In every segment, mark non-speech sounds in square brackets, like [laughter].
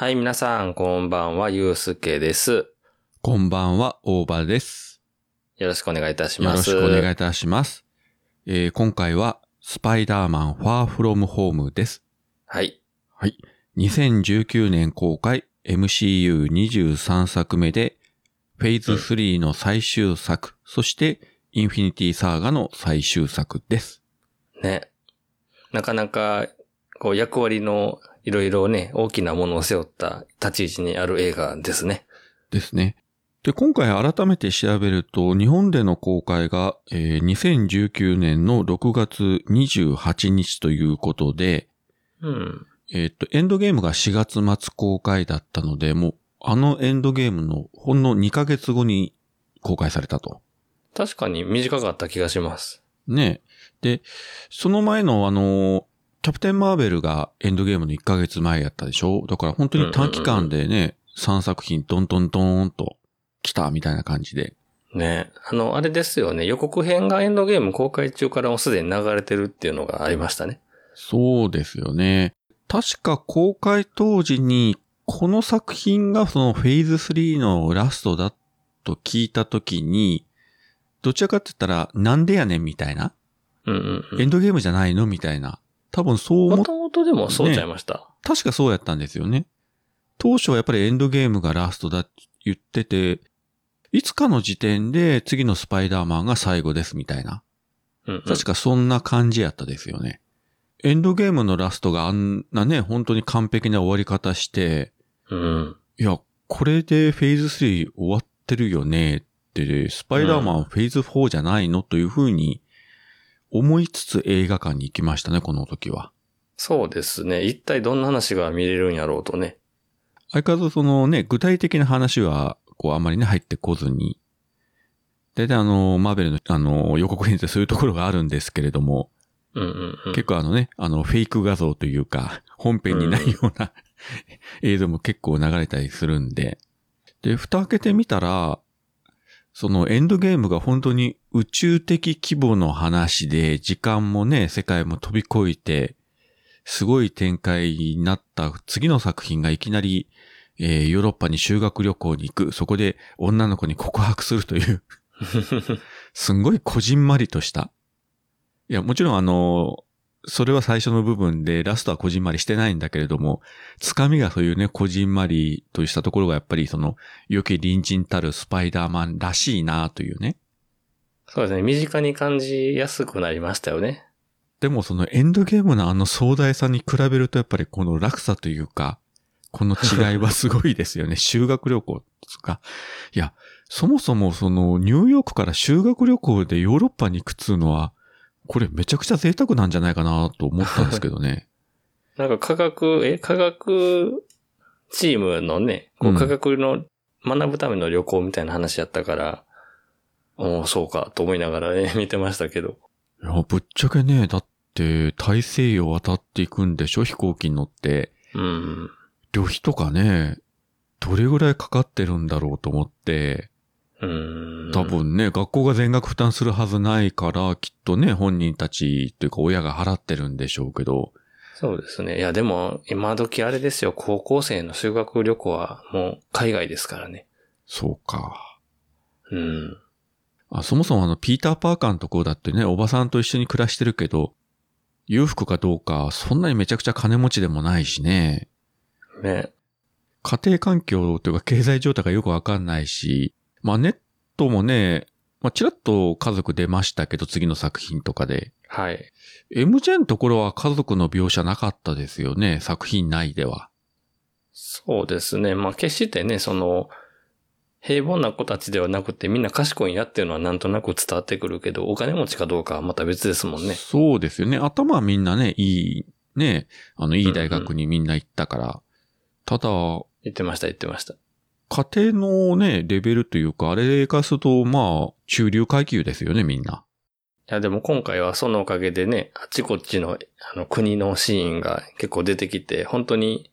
はい、皆さん、こんばんは、ゆうすけです。こんばんは、大場です。よろしくお願いいたしよろます。しくお願いいたします。えー今回は、スパイダーマンファーフロムホームです。はい。はい。2019年公開 MCU23 作目で、フェーズ3の最終作、そして、インフィニティサーガの最終作です。ね。なかなか、こう、役割のいろいろね、大きなものを背負った立ち位置にある映画ですね。ですね。で、今回改めて調べると、日本での公開が、えー2019年の6月28日ということで、うん。えっ、と、エンドゲームが4月末公開だったので、もう、あのエンドゲームのほんの2ヶ月後に公開されたと。確かに短かった気がします。ね。で、その前のあの、キャプテンマーベルがエンドゲームの1ヶ月前やったでしょ？だから本当に短期間でね、3作品トントントーンと来たみたいな感じで。ね。あの、あれですよね。予告編がエンドゲーム公開中からもうすでに流れてるっていうのがありましたね。そうですよね。確か公開当時に、この作品がそのフェーズ3のラストだと聞いたときに、どちらかって言ったら、なんでやねんみたいな、うんうんうん。エンドゲームじゃないの？みたいな。多分そう思っ、もともとでもそうちゃいました。確かそうやったんですよね。当初はやっぱりエンドゲームがラストだって言ってて、いつかの時点で次のスパイダーマンが最後ですみたいな。うんうん確かそんな感じやったですよね。エンドゲームのラストがあんなね、本当に完璧な終わり方して、うん。いや、これでフェーズ3終わってるよねって、スパイダーマンフェーズ4じゃないの？というふうに思いつつ映画館に行きましたね、この時は。そうですね。一体どんな話が見れるんやろうとね。相変わらずそのね、具体的な話は、こうあんまりね、入ってこずに、大体あの、マーベルのあの、予告編ってそういうところがあるんですけれども、うんうんうん。結構あのね、あの、フェイク画像というか、本編にないような、映像も結構流れたりするんで。で、蓋開けてみたら、そのエンドゲームが本当に宇宙的規模の話で、時間もね、世界も飛び越えて、すごい展開になった次の作品がいきなり、えーヨーロッパに修学旅行に行く。そこで女の子に告白するという、[laughs] すんごいこじんまりとした。いや、もちろんあの、それは最初の部分で、ラストはこじんまりしてないんだけれども、つかみがそういうね、こじんまりとしたところがやっぱりその、良き隣人たるスパイダーマンらしいなというね。そうですね。身近に感じやすくなりましたよね。でもそのエンドゲームのあの壮大さに比べるとやっぱりこの落差というか、この違いはすごいですよね。[laughs] 修学旅行ですか。いや、そもそもそのニューヨークから修学旅行でヨーロッパに行くっつうのは、これめちゃくちゃ贅沢なんじゃないかなと思ったんですけどね。[laughs] なんか科学、え、科学チームのね、こううん科学の学ぶための旅行みたいな話やったから、おおそうかと思いながらね、[laughs] 見てましたけど。いや、ぶっちゃけね、だって大西洋渡っていくんでしょ飛行機に乗って。うん。旅費とかね、どれぐらいかかってるんだろうと思って、うん。多。分ね、学校が全額負担するはずないから、きっとね、本人たちというか親が払ってるんでしょうけど、そうですね。いや、でも、今時あれですよ、高校生の修学旅行はもう海外ですからね。そうか。うん。あそもそもあの、ピーター・パーカーのところだってね、おばさんと一緒に暮らしてるけど、裕福かどうか、そんなにめちゃくちゃ金持ちでもないしね。ね。家庭環境というか経済状態がよくわかんないし、まあネットもね、まあちらっと家族出ましたけど、次の作品とかで。はい。MJ のところは家族の描写なかったですよね、作品内では。そうですね。まあ、決してね、その、平凡な子たちではなくてみんな賢いんやっていうのはなんとなく伝わってくるけど、お金持ちかどうかはまた別ですもんね。そうですよね。頭はみんなね、いい、ね、あの、いい大学にみんな行ったから。ただ、言ってました、言ってました。家庭のね、レベルというか、あれからすると、まあ、中流階級ですよね、みんな。いや、でも今回はそのおかげでね、あっちこっちの、あの、国のシーンが結構出てきて、本当に、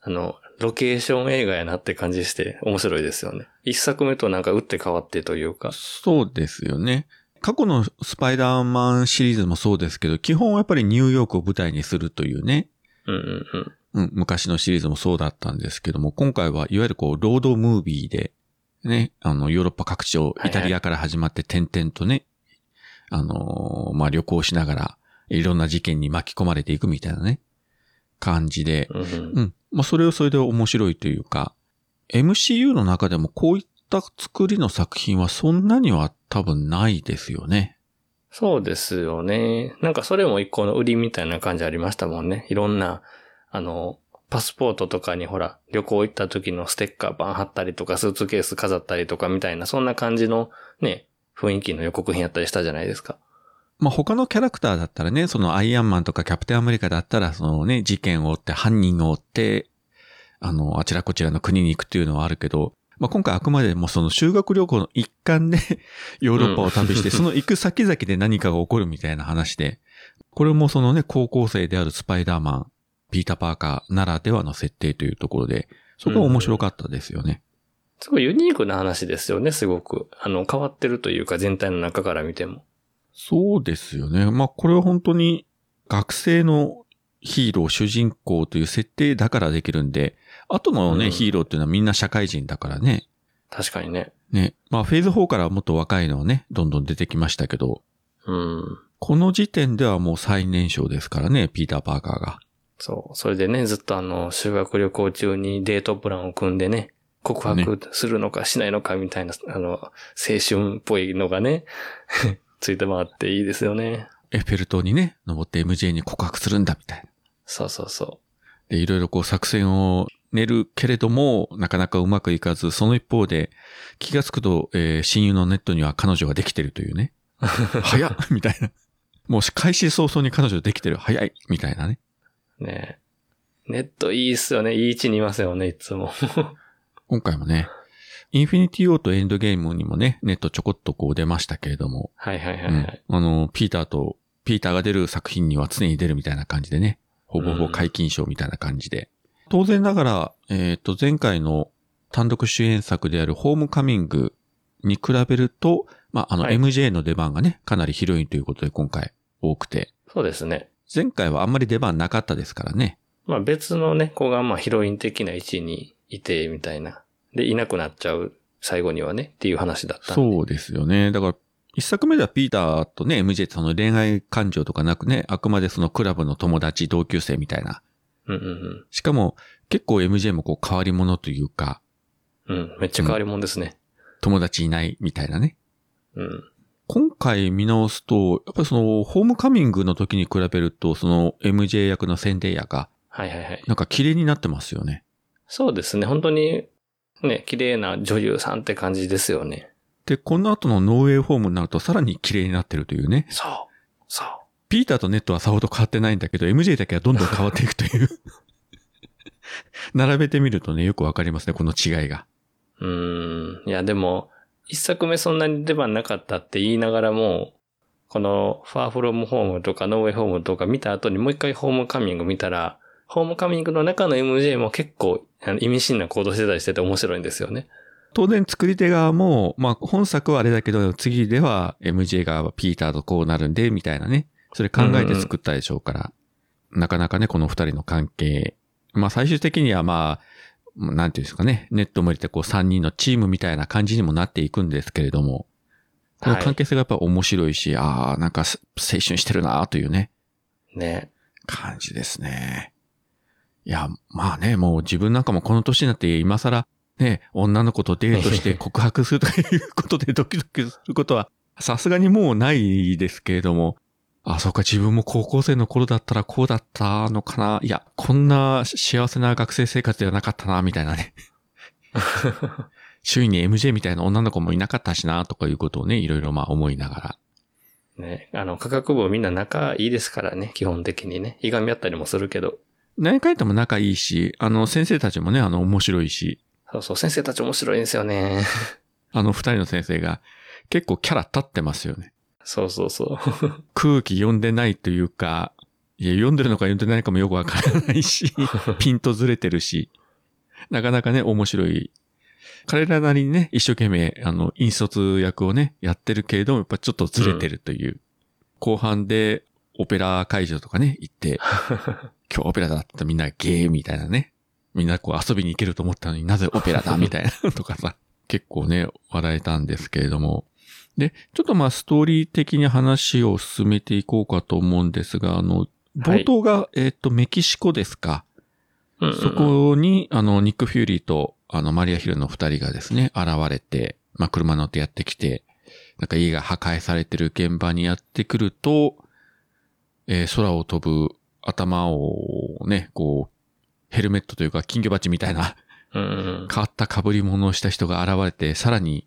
あの、ロケーション映画やなって感じして面白いですよね。一作目となんか打って変わってというか。そうですよね。過去のスパイダーマンシリーズもそうですけど、基本はやっぱりニューヨークを舞台にするというね。うんうんうん。うん、昔のシリーズもそうだったんですけども、今回はいわゆるこう、ロードムービーで、ね、あの、ヨーロッパ各地をイタリアから始まって点々とね、あのーまあ、旅行しながら、いろんな事件に巻き込まれていくみたいなね、感じで、うんうんうん。まあ、それはそれで面白いというか、MCU の中でもこういった作りの作品はそんなには多分ないですよね。そうですよね。なんかそれも一個の売りみたいな感じありましたもんね。いろんな、あの、パスポートとかにほら、旅行行った時のステッカーバン貼ったりとか、スーツケース飾ったりとかみたいな、そんな感じのね、雰囲気の予告編やったりしたじゃないですか。まあ、他のキャラクターだったらね、そのアイアンマンとかキャプテンアメリカだったら、そのね、事件を追って、犯人を追って、あの、あちらこちらの国に行くっていうのはあるけど、まあ、今回あくまでもその修学旅行の一環で [laughs] ヨーロッパを旅して、その行く先々で何かが起こるみたいな話で、これもそのね、高校生であるスパイダーマン、ピーター・パーカーならではの設定というところで、そこは面白かったですよね。すごいユニークな話ですよね、すごく。あの、変わってるというか、全体の中から見ても。そうですよね。まあ、これは本当に学生のヒーロー、主人公という設定だからできるんで、後のね、うんヒーローっていうのはみんな社会人だからね。確かにね。ね。まあ、フェーズ4からはもっと若いのはね、どんどん出てきましたけど、うん。この時点ではもう最年少ですからね、ピーター・パーカーが。そう。それでね、ずっとあの、修学旅行中にデートプランを組んでね、告白するのかしないのかみたいな、あの、青春っぽいのがね、ついて回っていいですよね。エッフェル塔にね、登って MJ に告白するんだみたいな。そうそうそで、いろいろこう作戦を練るけれども、なかなかうまくいかず、その一方で、気がつくと、えー親友のネッドには彼女ができてるというね。[laughs] 早っみたいな。もう開始早々に彼女できてる。早いみたいなね。う。ねネッドいいっすよね。いい位置にいますよね、いつも。今回もね、インフィニティ・ウォーとエンドゲームにもね、ネッドちょこっとこう出ましたけれども、はいはいはいうんはい。あの、ピーターと、ピーターが出る作品には常に出るみたいな感じでね、ほぼほぼ解禁賞みたいな感じで。当然ながら、えっ、と、前回の単独主演作であるホームカミングに比べると、まあ、あの、はい MJ の出番がね、かなり広いということで今回多くて、そうですね。前回はあんまり出番なかったですからね。まあ別のね、子がまあヒロイン的な位置にいて、みたいな。で、いなくなっちゃう、最後にはね、っていう話だった。そうですよね。だから、一作目ではピーターとね、MJ ってその恋愛感情とかなくね、あくまでそのクラブの友達、同級生みたいな。うんうんしかも、結構 MJ もこう変わり者というか、うん。うん、めっちゃ変わり者ですね。友達いないみたいなね。うん。今回見直すと、やっぱりその、ホームカミングの時に比べると、その MJ 役のセンデイヤが、はいはいはい。なんか綺麗になってますよね。そうですね。本当に、ね、綺麗な女優さんって感じですよね。で、この後のノーウェイホームになるとさらに綺麗になってるというね。そう。そう。ピーターとネットはさほど変わってないんだけど、MJ だけはどんどん変わっていくという。並べてみるとね、よくわかりますね、この違いが。うーん。いや、でも、一作目そんなに出番なかったって言いながらも、この、ファーフロムホームとかノーウェイホームとか見た後にもう一回ホームカミング見たら、ホームカミングの中の MJ も結構意味深な行動してたりしてて面白いんですよね。当然作り手側も、まあ本作はあれだけど、次では MJ 側はピーターとこうなるんで、みたいなね。それ考えて作ったでしょうから。なかなかね、この二人の関係。まあ最終的にはまあ、なんていうんですかね、ネットも入れてこう三人のチームみたいな感じにもなっていくんですけれども、この関係性がやっぱ面白いし、ああ、なんか青春してるなというね、ね。感じですね。いや、まあね、もう自分なんかもこの年になって今更ね、女の子とデートして告白するとかいうことでドキドキすることはさすがにもうないですけれども、あ、そうか、自分も高校生の頃だったらこうだったのかな。いや、こんな幸せな学生生活ではなかったな、みたいなね。[laughs] 周囲に MJ みたいな女の子もいなかったしな、とかいうことをね、いろいろまあ思いながら。ね。あの、科学部みんな仲いいですからね、基本的にね。いがみ合ったりもするけど。何回とも仲いいし、あの、先生たちもね、あの、面白いし、そうそう、先生たち面白いんですよね。あの二人の先生が結構キャラ立ってますよね。そうそうそう。空気読んでないというか、いや、読んでるのか読んでないのかもよくわからないし、[laughs] ピンとずれてるし、なかなかね、面白い。彼らなりにね、一生懸命、あの、引率役をね、やってるけれども、やっぱちょっとずれてるという。後半で、オペラ会場とかね、行って、[laughs] 今日オペラだったみんなゲーみたいなね。みんなこう遊びに行けると思ったのになぜオペラだみたいな [laughs] とかさ、結構ね、笑えたんですけれども。で、ちょっとまあストーリー的に話を進めていこうかと思うんですが、あの、冒頭が、えっ、と、メキシコですか。うんうんうんそこに、あの、ニック・フューリーと、あの、マリア・ヒルの二人がですね、現れて、まあ、車乗ってやってきて、なんか家が破壊されてる現場にやってくると、えー空を飛ぶ頭をね、こう、ヘルメットというか金魚鉢みたいなうんうん変わった被り物をした人が現れて、さらに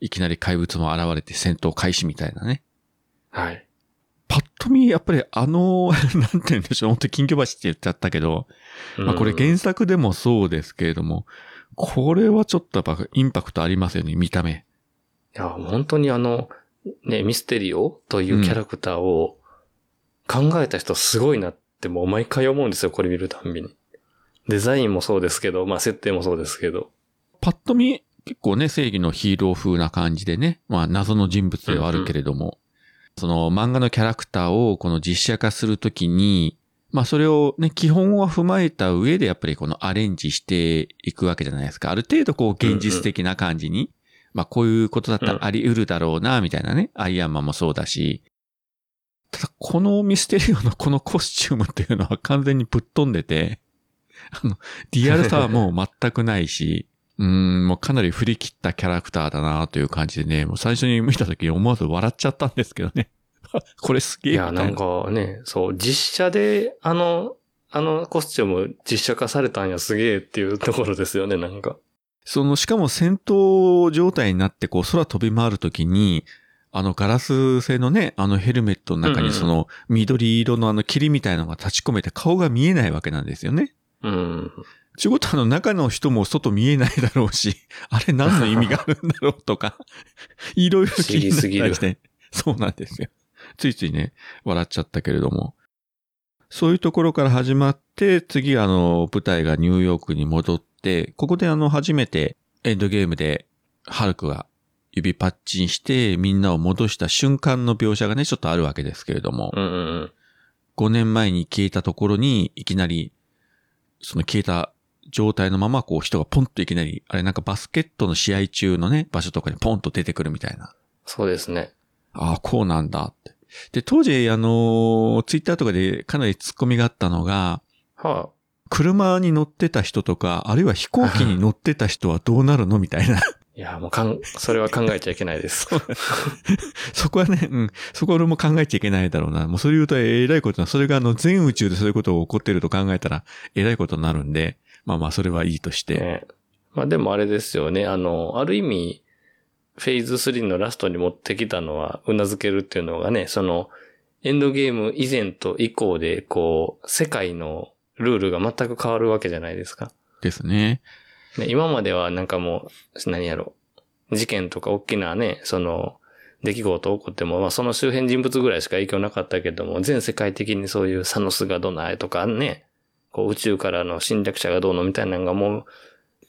いきなり怪物も現れて戦闘開始みたいなね。はい。パッと見、やっぱりあの、[laughs] なんて言うんでしょう、本当に金魚鉢って言っちゃったけど、まあこれうん原作でもそうですけれども、これはちょっとやっぱインパクトありますよね、見た目。いや、本当にあの、ね、ミステリオというキャラクターを考えた人すごいなってもう毎回思うんですよ、これ見るたんびに。デザインもそうですけど、まあ設定もそうですけど。パッと見、結構ね、正義のヒーロー風な感じでね、まあ謎の人物ではあるけれども、その漫画のキャラクターをこの実写化するときに、まあそれをね、基本は踏まえた上でやっぱりこのアレンジしていくわけじゃないですか。ある程度こう現実的な感じに、まあこういうことだったらあり得るだろうな、みたいなね、アイアンマンもそうだし、ただこのミステリオのこのコスチュームっていうのは完全にぶっ飛んでて、[laughs] あの、リアルさはもう全くないし、[laughs] うーん、もうかなり振り切ったキャラクターだなという感じでね、もう最初に見た時に思わず笑っちゃったんですけどね。[laughs] これすげえいや。なんかね、そう、実写で、あの、あのコスチューム実写化されたんやすげえっていうところですよね、なんか。その、しかも戦闘状態になってこう空飛び回るときに、あのガラス製のね、あのヘルメットの中にその緑色のあの霧みたいなのが立ち込めて顔が見えないわけなんですよね。うん。ちゅうことはあの中の人も外見えないだろうし、[laughs] あれ何の意味があるんだろうとか、[laughs] いろいろ気になったりして。そうなんですよ。ついついね、笑っちゃったけれども。そういうところから始まって、次あの、舞台がニューヨークに戻って、ここであの、初めてエンドゲームで、ハルクが指パッチンして、みんなを戻した瞬間の描写がね、ちょっとあるわけですけれども、うんうんうん。5年前に消えたところに、いきなり、その消えた状態のまま、こう人がポンといきなり、あれなんかバスケットの試合中のね、場所とかにポンと出てくるみたいな。そうですね。ああ、こうなんだって。で、当時、あの、ツイッターとかでかなり突っ込みがあったのが、は車に乗ってた人とか、あるいは飛行機に乗ってた人はどうなるのみたいな。あ。いや、もうかん、それは考えちゃいけないです。[laughs] そこはね、うん、そこは俺も考えちゃいけないだろうな。もうそれ言うとえらいことな、それがあの全宇宙でそういうことが起こってると考えたらえらいことになるんで、まあまあそれはいいとして。ね。まあでもあれですよね。あの、ある意味、フェーズ3のラストに持ってきたのは、頷けるっていうのがね、その、エンドゲーム以前と以降で、こう、世界のルールが全く変わるわけじゃないですか。ですね。ね、今まではなんかもう、何やろう、事件とか大きなね、その、出来事起こっても、まあその周辺人物ぐらいしか影響なかったけども、全世界的にそういうサノスがどないとかね、こう宇宙からの侵略者がどうのみたいなのがもう、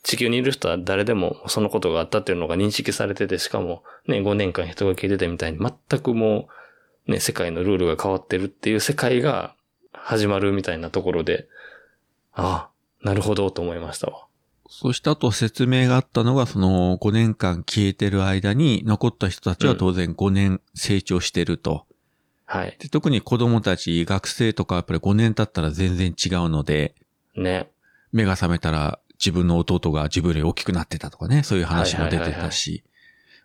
地球にいる人は誰でもそのことがあったっていうのが認識されてて、しかもね、5年間人が消えてたみたいに全くもう、ね、世界のルールが変わってるっていう世界が始まるみたいなところで、ああ、なるほどと思いましたわ。そしてあと説明があったのが、その5年間消えてる間に残った人たちは当然5年成長してると。はい。で特に子供たち、学生とかやっぱり5年経ったら全然違うので、ね。目が覚めたら自分の弟が自分より大きくなってたとかね、そういう話も出てたし、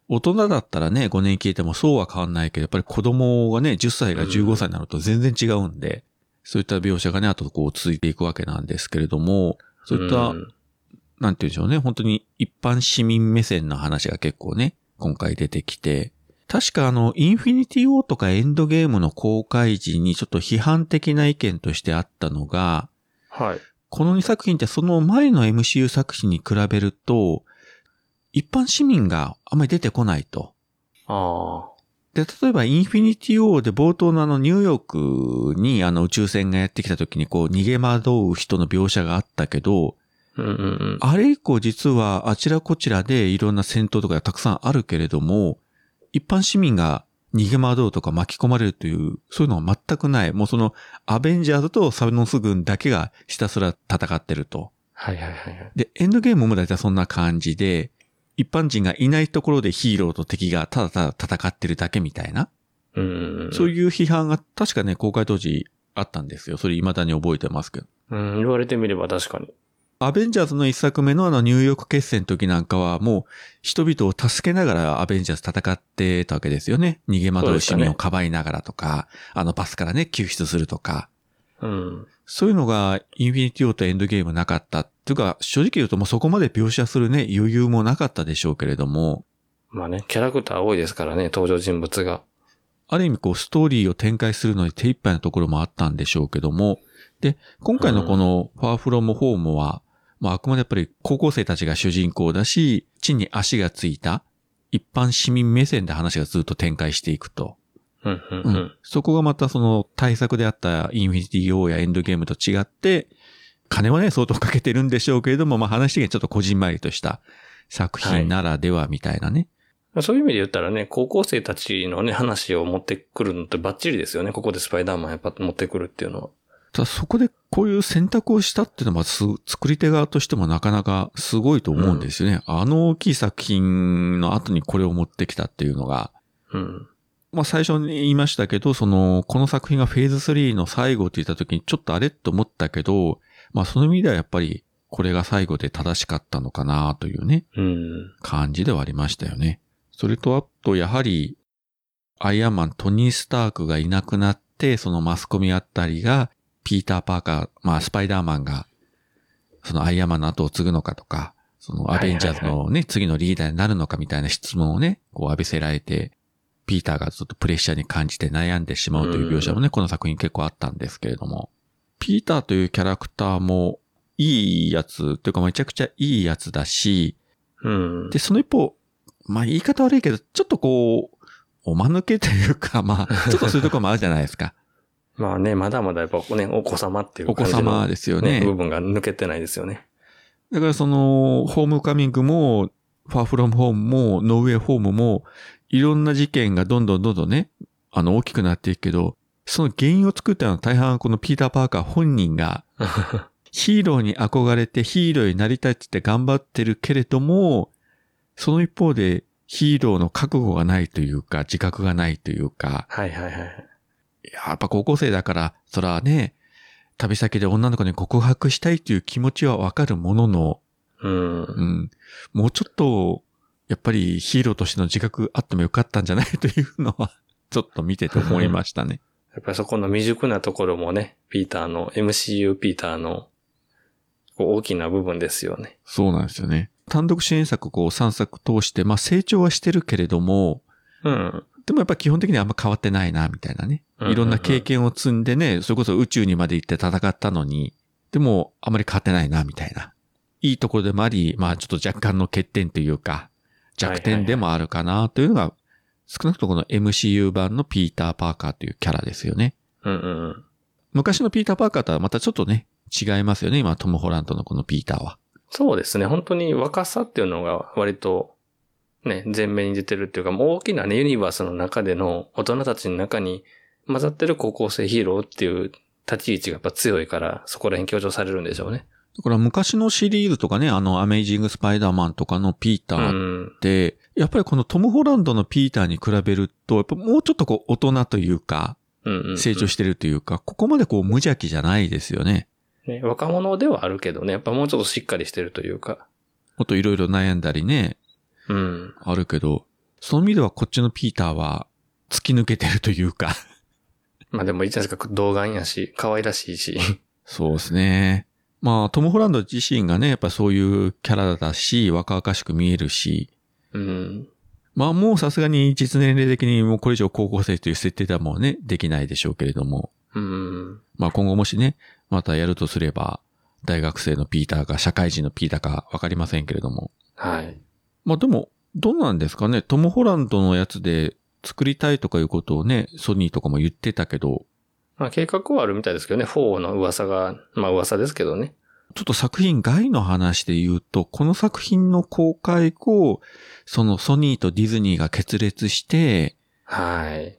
大人だったらね、5年消えてもそうは変わんないけど、やっぱり子供がね、10歳が15歳になると全然違うんで、そういった描写がね、あとこう続いていくわけなんですけれども、そういった、んなんて言うんでしょうね、本当に一般市民目線の話が結構ね、今回出てきて、確かあの、インフィニティ・ウォーとかエンドゲームの公開時にちょっと批判的な意見としてあったのが、はい。この2作品ってその前の MCU 作品に比べると、一般市民があんまり出てこないと。あで、例えばインフィニティ・ウォーで冒頭のあのニューヨークにあの宇宙船がやってきた時にこう逃げ惑う人の描写があったけど、あ。うんうんうん。あれ以降実はあちらこちらでいろんな戦闘とかがたくさんあるけれども、一般市民が逃げ惑うとか巻き込まれるという、そういうのは全くない。もうその、アベンジャーズとサノス軍だけがひたすら戦ってると。はいはいはいはい。で、エンドゲームも大体そんな感じで、一般人がいないところでヒーローと敵がただただ戦ってるだけみたいな。うん。そういう批判が確かね、公開当時あったんですよ。それ未だに覚えてますけど。うん、言われてみれば確かに。アベンジャーズの一作目のあのニューヨーク決戦の時なんかはもう人々を助けながらアベンジャーズ戦ってたわけですよね。逃げ惑う市民をかばいながらとか、あのバスからね、救出するとか。うん。そういうのがインフィニティオーとエンドゲームなかった。っていうか、正直言うともうそこまで描写するね、余裕もなかったでしょうけれども、まあね、キャラクター多いですからね、登場人物が。ある意味こうストーリーを展開するのに手一杯なところもあったんでしょうけども、で、今回のこのファーフロムホームは、まああくまでやっぱり高校生たちが主人公だし、地に足がついた一般市民目線で話がずっと展開していくと。うん、うん、ううんん。そこがまたその大作であったインフィニティ・ウォーやエンドゲームと違って、金はね、相当かけてるんでしょうけれども、まあ話的にちょっとこじんまりとした作品ならではみたいなね。そういう意味で言ったらね、高校生たちのね、話を持ってくるのってバッチリですよね。ここでスパイダーマンやっぱ持ってくるっていうのは。ただそこでこういう選択をしたっていうのはす、作り手側としてもなかなかすごいと思うんですよね。あの大きい作品の後にこれを持ってきたっていうのが、うん。まあ最初に言いましたけど、その、この作品がフェーズ3の最後って言った時にちょっとあれと思ったけど、まあその意味ではやっぱりこれが最後で正しかったのかなというね、うん。感じではありましたよね。それとあとやはり、アイアンマン、トニー・スタークがいなくなって、そのマスコミあったりが、ピーター・パーカー、まあスパイダーマンが、そのアイアンマンの後を継ぐのかとか、そのアベンジャーズのね、次のリーダーになるのかみたいな質問をね、こう浴びせられて、ピーターがずっとプレッシャーに感じて悩んでしまうという描写もね、この作品結構あったんですけれども、ピーターというキャラクターもいいやつ、というかめちゃくちゃいいやつだし、うん。で、その一方、まあ言い方悪いけど、ちょっとこう、おまぬけというか、まあ、ちょっとそういうところもあるじゃないですか。まあね、まだまだやっぱね、お子様っていうお子感じの様ですよね。部分が抜けてないですよね。だからその、ホームカミングも、ファーフロムホームも、ノーウェイホームも、いろんな事件がどんどんどんどんね、あの、大きくなっていくけど、その原因を作ったのは大半はこのピーター・パーカー本人が、[laughs] ヒーローに憧れてヒーローになりたいって言って頑張ってるけれども、その一方でヒーローの覚悟がないというか、自覚がないというか、はいはいはい。やっぱ高校生だから、そらね、旅先で女の子に告白したいという気持ちはわかるものの、うん。うん、もうちょっと、やっぱりヒーローとしての自覚あってもよかったんじゃないというのは、[laughs] ちょっと見てて思いましたね。[laughs] やっぱりそこの未熟なところもね、ピーターの、MCU ピーターの大きな部分ですよね。そうなんですよね。単独支援作こう3作通して、まあ成長はしてるけれども、うん。でもやっぱ基本的にはあんま変わってないな、みたいなね。いろんな経験を積んでね、それこそ宇宙にまで行って戦ったのに、でもあまり変わってないな、みたいな。いいところでもあり、まあちょっと若干の欠点というか、弱点でもあるかな、というのが、少なくともこの MCU 版のピーター・パーカーというキャラですよね。うんうんうん。昔のピーター・パーカーとはまたちょっとね、違いますよね、今トム・ホランドのこのピーターは。そうですね。本当に若さっていうのが割とね、前面に出てるっていうか、もう大きなね、ユニバースの中での大人たちの中に混ざってる高校生ヒーローっていう立ち位置がやっぱ強いから、そこら辺強調されるんでしょうね。だから昔のシリーズとかね、あの、アメイジング・スパイダーマンとかのピータうーん。って、やっぱりこのトム・ホランドのピーターに比べると、やっぱもうちょっとこう大人というか、うんうんうん成長してるというか、ここまでこう無邪気じゃないですよね。ね、若者ではあるけどね、やっぱもうちょっとしっかりしてるというか。もっといろいろ悩んだりね、うん。あるけど、その意味ではこっちのピーターは突き抜けてるというか、[laughs] まあでもいいじゃないですか、童顔やし、可愛らしいし。[laughs] そうですね。まあ、トム・ホランド自身がね、やっぱそういうキャラだし、若々しく見えるし、うん。まあもうさすがに実年齢的にもうこれ以上高校生という設定ではもうね、できないでしょうけれども、うん。まあ今後もしね、またやるとすれば、大学生のピーターか社会人のピーターかわかりませんけれども。はい。まあでも、どうなんですかね、トム・ホランドのやつで作りたいとかいうことをね、ソニーとかも言ってたけど、まあ計画はあるみたいですけどね、4の噂が、まあ噂ですけどね。ちょっと作品外の話で言うと、この作品の公開後、そのソニーとディズニーが決裂して、はい。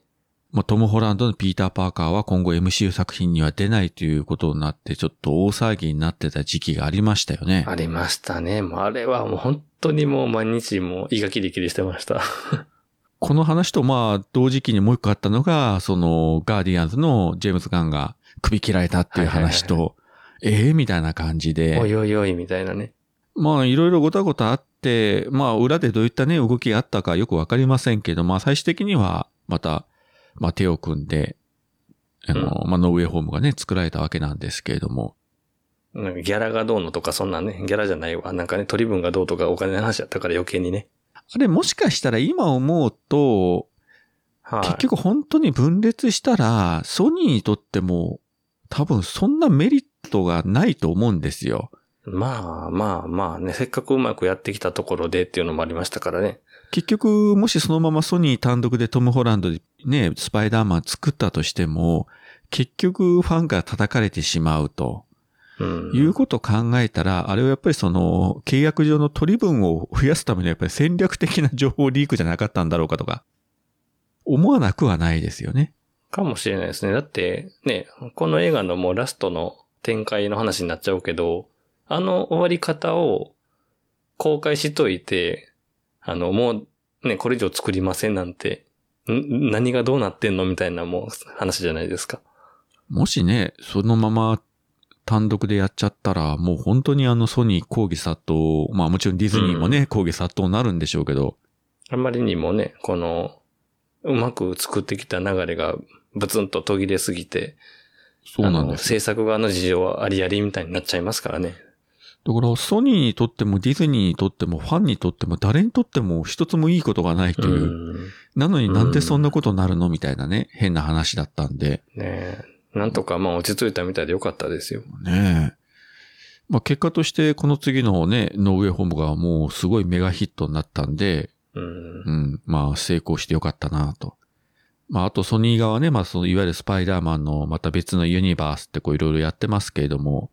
まあ、トム・ホランドのピーター・パーカーは今後 MCU 作品には出ないということになって、ちょっと大騒ぎになってた時期がありましたよね。ありましたね。もうあれはもう本当にもう毎日もう胃がキリキリしてました。[laughs] この話とまあ、同時期にもう一個あったのが、その、ガーディアンズのジェームズ・ガンが首切られたっていう話と、ええみたいな感じで。おいおいおいみたいなね。まあ、いろいろごたごたあって、まあ、裏でどういったね、動きがあったかよくわかりませんけど、まあ、最終的には、また、まあ、手を組んで、あの、まあ、ノーウェイホームがね、作られたわけなんですけれども、なんかギャラがどうのとかそんなんね、ギャラじゃないわ。なんかね、取り分がどうとかお金の話だったから余計にね。あれもしかしたら今思うと、はい。結局本当に分裂したら、ソニーにとっても、多分そんなメリットがないと思うんですよ。まあまあまあね、せっかくうまくやってきたところでっていうのもありましたからね。結局、もしそのままソニー単独でトム・ホランドでね、スパイダーマン作ったとしても、結局ファンが叩かれてしまうとうん。いうことを考えたら、あれはやっぱりその契約上の取り分を増やすためのやっぱり戦略的な情報リークじゃなかったんだろうかとか、思わなくはないですよね。かもしれないですね。だって、ね、この映画のもうラストの展開の話になっちゃうけど、あの終わり方を公開しといて、あの、もうね、これ以上作りませんなんて、ん何がどうなってんのみたいなもう話じゃないですか。もしね、そのまま単独でやっちゃったら、もう本当にあのソニー抗議殺到、まあもちろんディズニーもね、抗議殺到になるんでしょうけど、あまりにもね、この、うまく作ってきた流れがブツンと途切れすぎて、そうなんですよ。制作側の事情はありありみたいになっちゃいますからね。だからソニーにとってもディズニーにとってもファンにとっても誰にとっても一つもいいことがないという。うんなのになんでそんなことになるのみたいなね、変な話だったんで。ねえ。なんとかまあ落ち着いたみたいでよかったですよ。ねえ。まあ結果としてこの次のね、ノーウェイホームがもうすごいメガヒットになったんで、うんう。ん、まあ成功してよかったなと。まああとソニー側ね、まあそのいわゆるスパイダーマンのまた別のユニバースってこういろいろやってますけれども、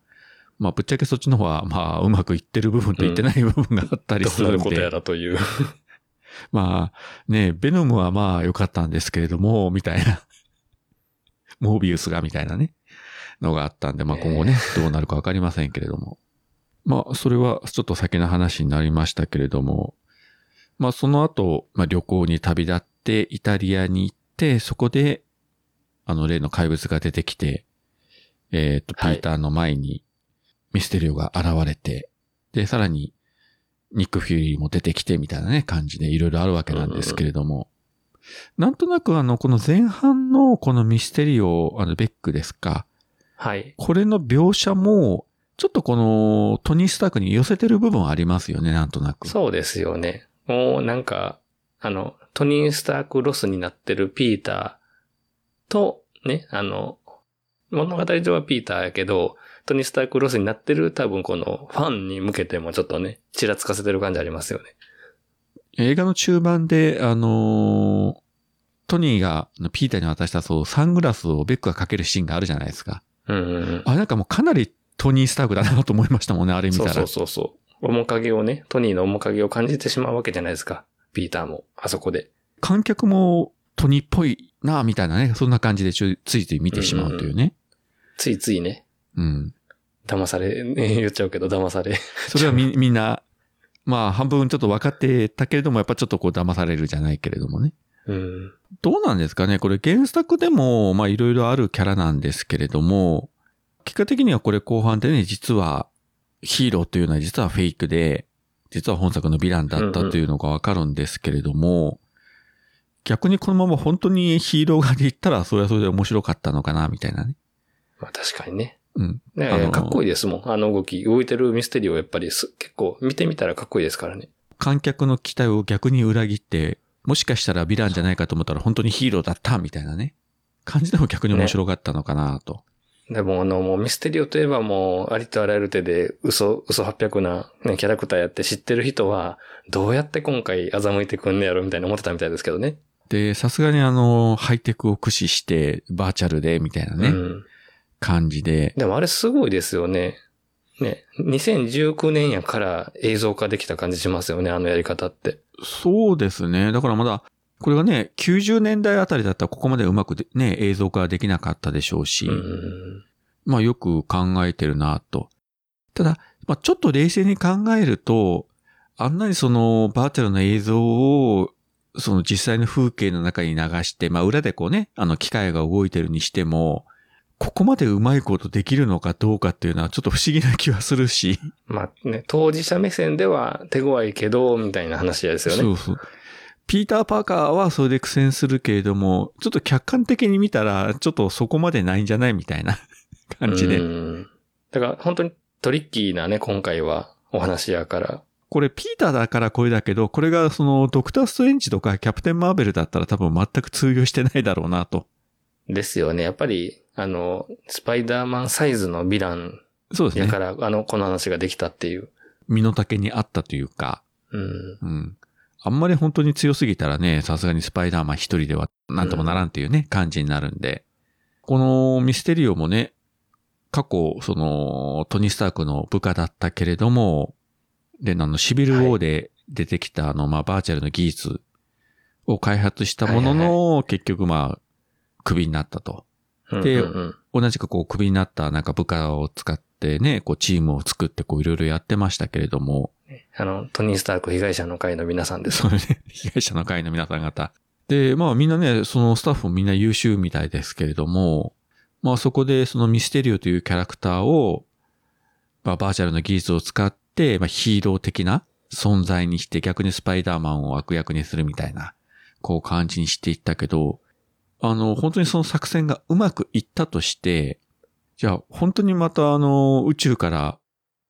まあぶっちゃけそっちの方はまあうまくいってる部分といってない部分があったりどするんで。うなることやらという。[laughs] まあね、ベノムはまあ良かったんですけれども、みたいな。[laughs] モービウスがみたいなね、のがあったんで、まあ今後ね、どうなるかわかりませんけれども。まあそれはちょっと先の話になりましたけれども、まあその後、まあ旅行に旅立ってイタリアに行って、そこで、あの例の怪物が出てきて、えっ、と、ピはいーターの前にミステリオが現れて、で、さらに、ニック・フューリーも出てきてみたいなね、感じでいろいろあるわけなんですけれども、なんとなくあの、この前半のこのミステリオ、あの、ベックですか、はい。これの描写も、ちょっとこのトニー・スタークに寄せてる部分ありますよね、なんとなく。そうですよね。もうなんか、あの、トニー・スタークロスになってるピーターと、ね、あの、物語上はピーターやけど、トニー・スタークロスになってる多分このファンに向けてもちょっとね、ちらつかせてる感じありますよね。映画の中盤で、あのートニーがピーターに渡したそう、サングラスをベックがかけるシーンがあるじゃないですか。うんうんうん。あ、なんかもうかなりトニー・スタークだなと思いましたもんね、あれ見たら。そうそうそうそう。面影をね、トニーの面影を感じてしまうわけじゃないですか。ピーターも、あそこで。観客もトニーっぽいな、みたいなね、そんな感じでちょついつい見てしまうというね。ついついね、うん。騙され、[laughs] ね、言っちゃうけど騙され。それはみ、[laughs] みんな、まあ半分ちょっと分かってたけれども、やっぱちょっとこう騙されるじゃないけれどもね。うん。どうなんですかね？これ原作でも、まあいろいろあるキャラなんですけれども、結果的にはこれ後半でね、実はヒーローというのは実はフェイクで、実は本作のヴィランだったというのがわかるんですけれども、逆にこのまま本当にヒーロー側で言ったらそれはそれで面白かったのかな、みたいなね。まあ確かにね。うん。かっこいいですもん。あの動き。動いてるミステリーをやっぱりす結構見てみたらかっこいいですからね。観客の期待を逆に裏切って、もしかしたらヴィランじゃないかと思ったら本当にヒーローだった、みたいなね。感じでも逆に面白かったのかなと。でもあの、もうミステリオといえばもう、ありとあらゆる手で嘘、嘘800な、ね、キャラクターやって知ってる人は、どうやって今回欺いてくんねやろみたいな思ってたみたいですけどね。で、さすがにあの、ハイテクを駆使して、バーチャルで、みたいなね、うん。感じで。でもあれすごいですよね。ね、2019年やから映像化できた感じしますよね、あのやり方って。そうですね。だからまだ、これがね、90年代あたりだったらここまでうまくでね、映像化できなかったでしょうし、うん。まあよく考えてるなと。ただ、まあちょっと冷静に考えると、あんなにそのバーチャルな映像を、その実際の風景の中に流して、まあ裏でこうね、あの機械が動いてるにしても、ここまでうまいことできるのかどうかっていうのはちょっと不思議な気はするし。まあね、当事者目線では手強いけど、みたいな話ですよね。そうそう。ピーター・パーカーはそれで苦戦するけれども、ちょっと客観的に見たら、ちょっとそこまでないんじゃないみたいな感じで。うんだから本当にトリッキーなね、今回はお話やから。これピーターだからこれだけど、これがそのドクター・ストレンジとかキャプテン・マーベルだったら多分全く通用してないだろうなと。ですよね。やっぱり、あの、スパイダーマンサイズのヴィランそうですね。やから、あの、この話ができたっていう。身の丈にあったというか、うん。うん。あんまり本当に強すぎたらね、さすがにスパイダーマン一人ではなんともならんっていうね、感じになるんで。このミステリオもね、過去、その、トニー・スタークの部下だったけれども、で、あの、シビル・ウォーで出てきた、あの、まあ、バーチャルの技術を開発したものの、結局、まあ、クビになったと。で同じくこう、クビになったなんか部下を使ってね、こう、チームを作ってこう、いろいろやってましたけれども、あの、トニー・スターク被害者の会の皆さんです。そうね、[laughs] 被害者の会の皆さん方。で、まあみんなね、そのスタッフもみんな優秀みたいですけれども、まあそこでそのミステリオというキャラクターを、まあバーチャルの技術を使って、まあヒーロー的な存在にして逆にスパイダーマンを悪役にするみたいな、こう感じにしていったけど、あの、本当にその作戦がうまくいったとして、じゃあ本当にまたあの、宇宙から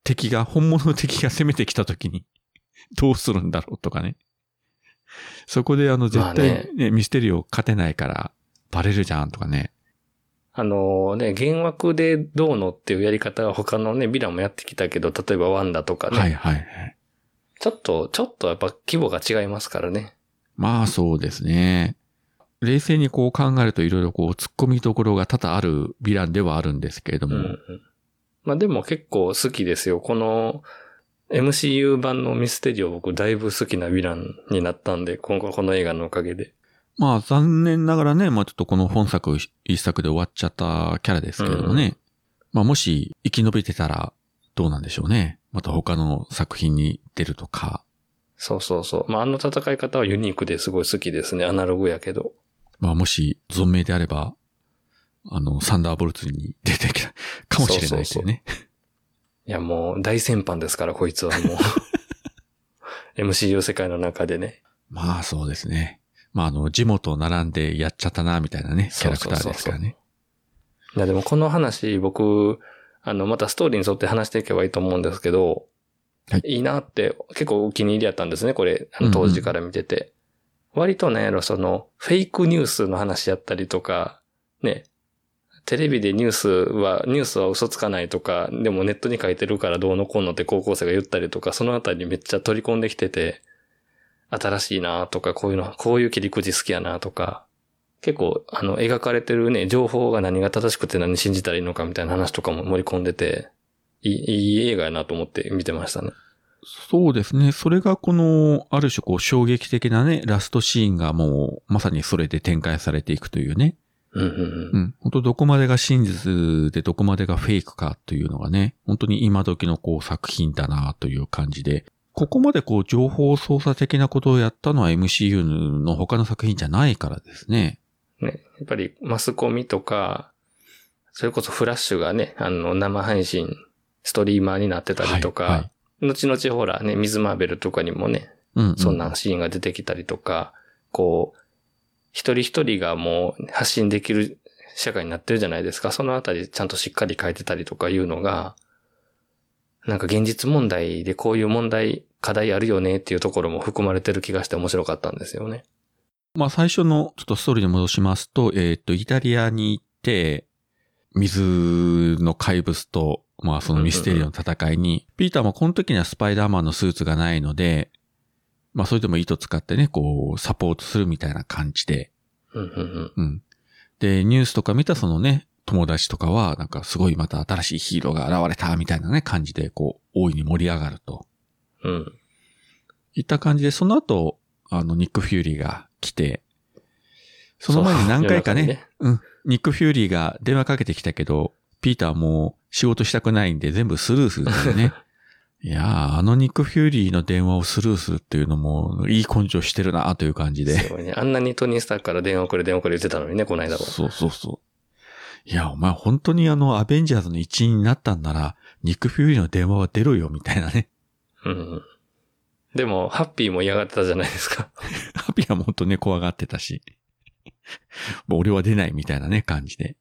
敵が、本物の敵が攻めてきた時に、[laughs] どうするんだろうとかね。そこであの、絶まあ対ねね、ミステリオ勝てないから、バレるじゃんとかね。あのね、原枠でどうのっていうやり方は他のね、ヴィランもやってきたけど、例えばワンダとかね。はいはいはい。ちょっと、ちょっとやっぱ規模が違いますからね。まあそうですね。冷静にこう考えるといろいろこう突っ込みどころが多々あるヴィランではあるんですけれども。うんうん。まあでも結構好きですよ。この MCU 版のミステリオ僕だいぶ好きなヴィランになったんで、今後この映画のおかげで。まあ残念ながらね、まあちょっとこの本作一作で終わっちゃったキャラですけれどもね。まあもし生き延びてたらどうなんでしょうね。また他の作品に出るとか。そうそうそう。まああの戦い方はユニークですごい好きですね。アナログやけど。まあもし存命であれば、あの、サンダーボルツに出てきた [laughs] かもしれないですよね。いやもう大先輩ですから、こいつはもう。[laughs] MCU 世界の中でね。まあそうですね。まああの、ジモと並んでやっちゃったな、みたいなね、キャラクターですからね。いやでもこの話僕、あの、またストーリーに沿って話していけばいいと思うんですけど、はいいいなって結構お気に入りやったんですね、これ、あの当時から見てて。割となんやろ、その、フェイクニュースの話やったりとか、ね、テレビでニュースは、ニュースは嘘つかないとか、でもネットに書いてるからどうのこうのって高校生が言ったりとか、そのあたりめっちゃ取り込んできてて、新しいなとか、こういうの、こういう切り口好きやなとか、結構、あの、描かれてるね、情報が何が正しくて何信じたらいいのかみたいな話とかも盛り込んでて、い、いい映画やなと思って見てましたね。そうですね。それがこの、ある種こう衝撃的なね、ラストシーンがもう、まさにそれで展開されていくというね。うんうんううん。ん。本当どこまでが真実でどこまでがフェイクかというのがね、本当に今時のこう作品だなという感じで、ここまでこう情報操作的なことをやったのは MCU の他の作品じゃないからですね。ね、やっぱりマスコミとか、それこそフラッシュがね、あの、生配信、ストリーマーになってたりとか、はいはい後々ほらね、ミズマーベルとかにもね、うん、うん。そんなシーンが出てきたりとか、こう、一人一人がもう発信できる社会になってるじゃないですか。そのあたりちゃんとしっかり書いてたりとかいうのが、なんか現実問題でこういう問題、課題あるよねっていうところも含まれてる気がして面白かったんですよね。まあ最初のちょっとストーリーに戻しますと、えっ、と、イタリアに行って、水の怪物と、まあそのミステリーの戦いに、ピーターもこの時にはスパイダーマンのスーツがないので、まあそれでも糸使ってね、こう、サポートするみたいな感じで、うん。で、ニュースとか見たそのね、友達とかは、なんかすごいまた新しいヒーローが現れたみたいなね、感じで、こう、大いに盛り上がると。うん。いった感じで、その後、あの、ニック・フューリーが来て、その前に何回かね、そう夜中うん、ニック・フューリーが電話かけてきたけど、ピーターはもう仕事したくないんで全部スルーするんだよね。[laughs] いやー、あのニック・フューリーの電話をスルーするっていうのも、いい根性してるなという感じで。すごいね。あんなにトニー・スタークから電話くれ電話くれ言ってたのにね、この間は。そうそうそう。いや、お前本当にあの、アベンジャーズの一員になったんなら、ニック・フューリーの電話は出ろよ、みたいなね。うん。でも、ハッピーも嫌がってたじゃないですか。ハピは本当ね、怖がってたし。もう俺は出ないみたいなね、感じで。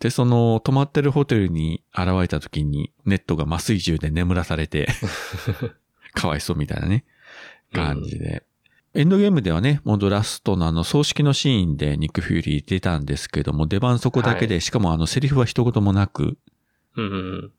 で、その、泊まってるホテルに現れた時に、ネットが麻酔銃で眠らされて、[laughs] かわいそうみたいなね、感じで。エンドゲームではね、モードラストのあの、葬式のシーンでニック・フューリー出たんですけども、出番そこだけで、はしかもあの、セリフは一言もなく、うんうん。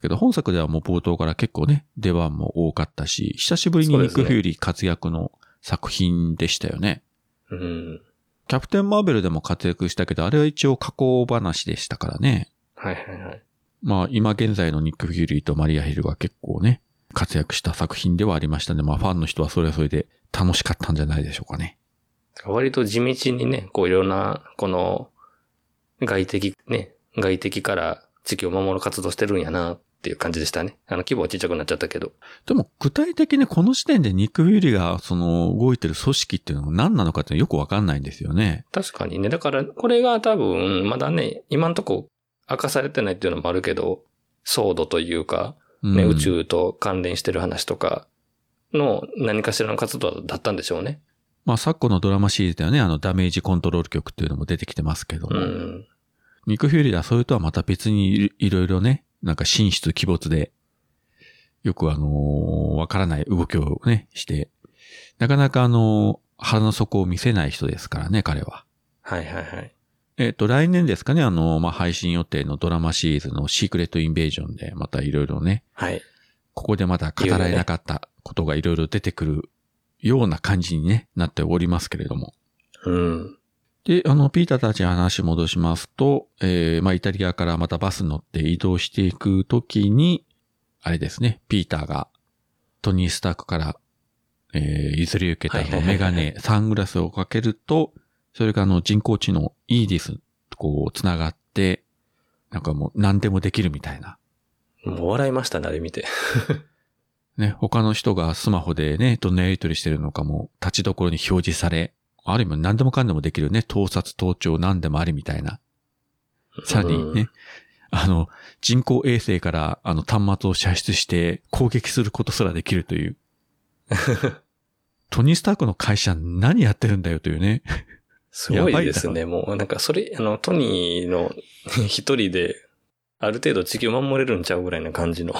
けど本作ではもう冒頭から結構ね、出番も多かったし、久しぶりにニック・フューリー活躍の作品でしたよね。うん。キャプテン・マーベルでも活躍したけど、あれは一応加工話でしたからね。はいはいはい。まあ今現在のニック・フューリーとマリア・ヒルが結構ね、活躍した作品ではありましたね。まあファンの人はそれはそれで楽しかったんじゃないでしょうかね。割と地道にね、こういろんな、この、外敵、ね、外敵から地球を守る活動してるんやなっていう感じでしたね。あの、規模はちっちゃくなっちゃったけど。でも具体的にこの時点でニック・フューリーがその動いてる組織っていうのが何なのかってよくわかんないんですよね。確かにね。だから、これが多分、まだね、今んとこ明かされてないっていうのもあるけど、ソードというか、ね、うん宇宙と関連してる話とかの何かしらの活動だったんでしょうね。まあ昨今のドラマシリーズではね、あのダメージコントロール局っていうのも出てきてますけども、うん。ニック・フューリーはそれとはまた別にいいろいろね、なんか神出鬼没で、よくあのーわからない動きをね、して、なかなかあのー腹の底を見せない人ですからね、彼は。はいはいはい。えっ、と、来年ですかね、あのーまあ、配信予定のドラマシリーズのシークレット・インベージョンで、またいろいろね、はい。ここでまだ語られなかったことがいろいろ出てくるような感じにね、なっておりますけれども。うん。で、あの、ピーターたちに話戻しますと、えー、まあ、イタリアからまたバスに乗って移動していくときに、あれですね、ピーターがトニー・スタークから、えー、譲り受けたあのメガネ、サングラスをかけると、それがあの人工知能、イーディスとこう、つながって、なんかもう何でもできるみたいな。もう笑いましたね、あれ見て。[laughs] ね、他の人がスマホでね、どんなやり取りしてるのかも、立ちどころに表示され、ある意味何でもかんでもできるね、盗撮、盗聴何でもありみたいな。さらにね、あの、人工衛星からあの端末を射出して攻撃することすらできるという。[laughs] トニー・スタークの会社何やってるんだよというね。すごいですね。もうなんかそれ、あの、トニーの [laughs] 一人で、ある程度地球守れるんちゃうぐらいな感じの。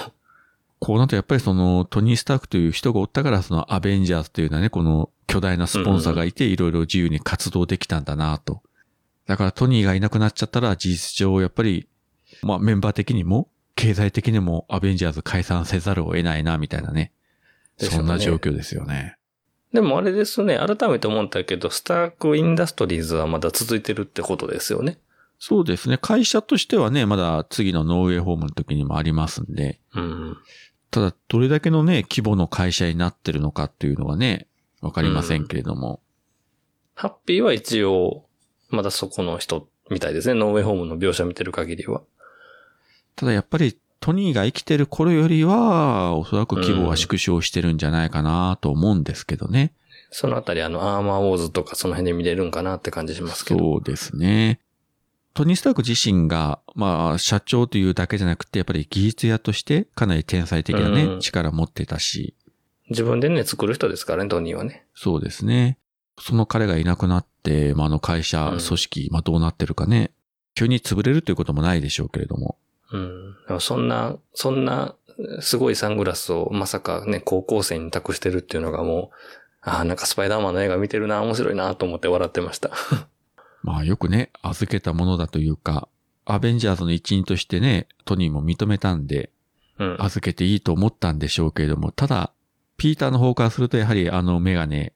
こうなるとやっぱりそのトニー・スタークという人がおったからそのアベンジャーズというのはね、この巨大なスポンサーがいていろいろ自由に活動できたんだなと。だからトニーがいなくなっちゃったら事実上やっぱり、まあメンバー的にも経済的にもアベンジャーズ解散せざるを得ないなみたいなね。そんな状況ですよね。でもあれですね、改めて思ったけど、スタークインダストリーズはまだ続いてるってことですよね。そうですね。会社としてはね、まだ次のノーウェイホームの時にもありますんで、うん。ただどれだけのね、規模の会社になってるのかっていうのはね、わかりませんけれども。ハッピーは一応、まだそこの人みたいですね。ノーウェイホームの描写見てる限りは。ただやっぱりトニーが生きてる頃よりは、おそらく規模は縮小してるんじゃないかなと思うんですけどね。そのあたりあの、アーマーウォーズとかその辺で見れるんかなって感じしますけど。そうですね。トニー・スターク自身が、まあ、社長というだけじゃなくて、やっぱり技術屋としてかなり天才的なね、うん力持ってたし、自分でね、作る人ですからね、トニーはね。そうですね。その彼がいなくなって、まあ、あの会社、うん組織、まあ、どうなってるかね。急に潰れるということもないでしょうけれども。うん。でもそんな、そんな、すごいサングラスをまさかね、高校生に託してるっていうのがもう、ああ、なんかスパイダーマンの映画見てるな、面白いなと思って笑ってました。[laughs] まあ、よくね、預けたものだというか、アベンジャーズの一員としてね、トニーも認めたんで、うん。預けていいと思ったんでしょうけれども、ただ、ピーターの方からするとやはりあのメガネ、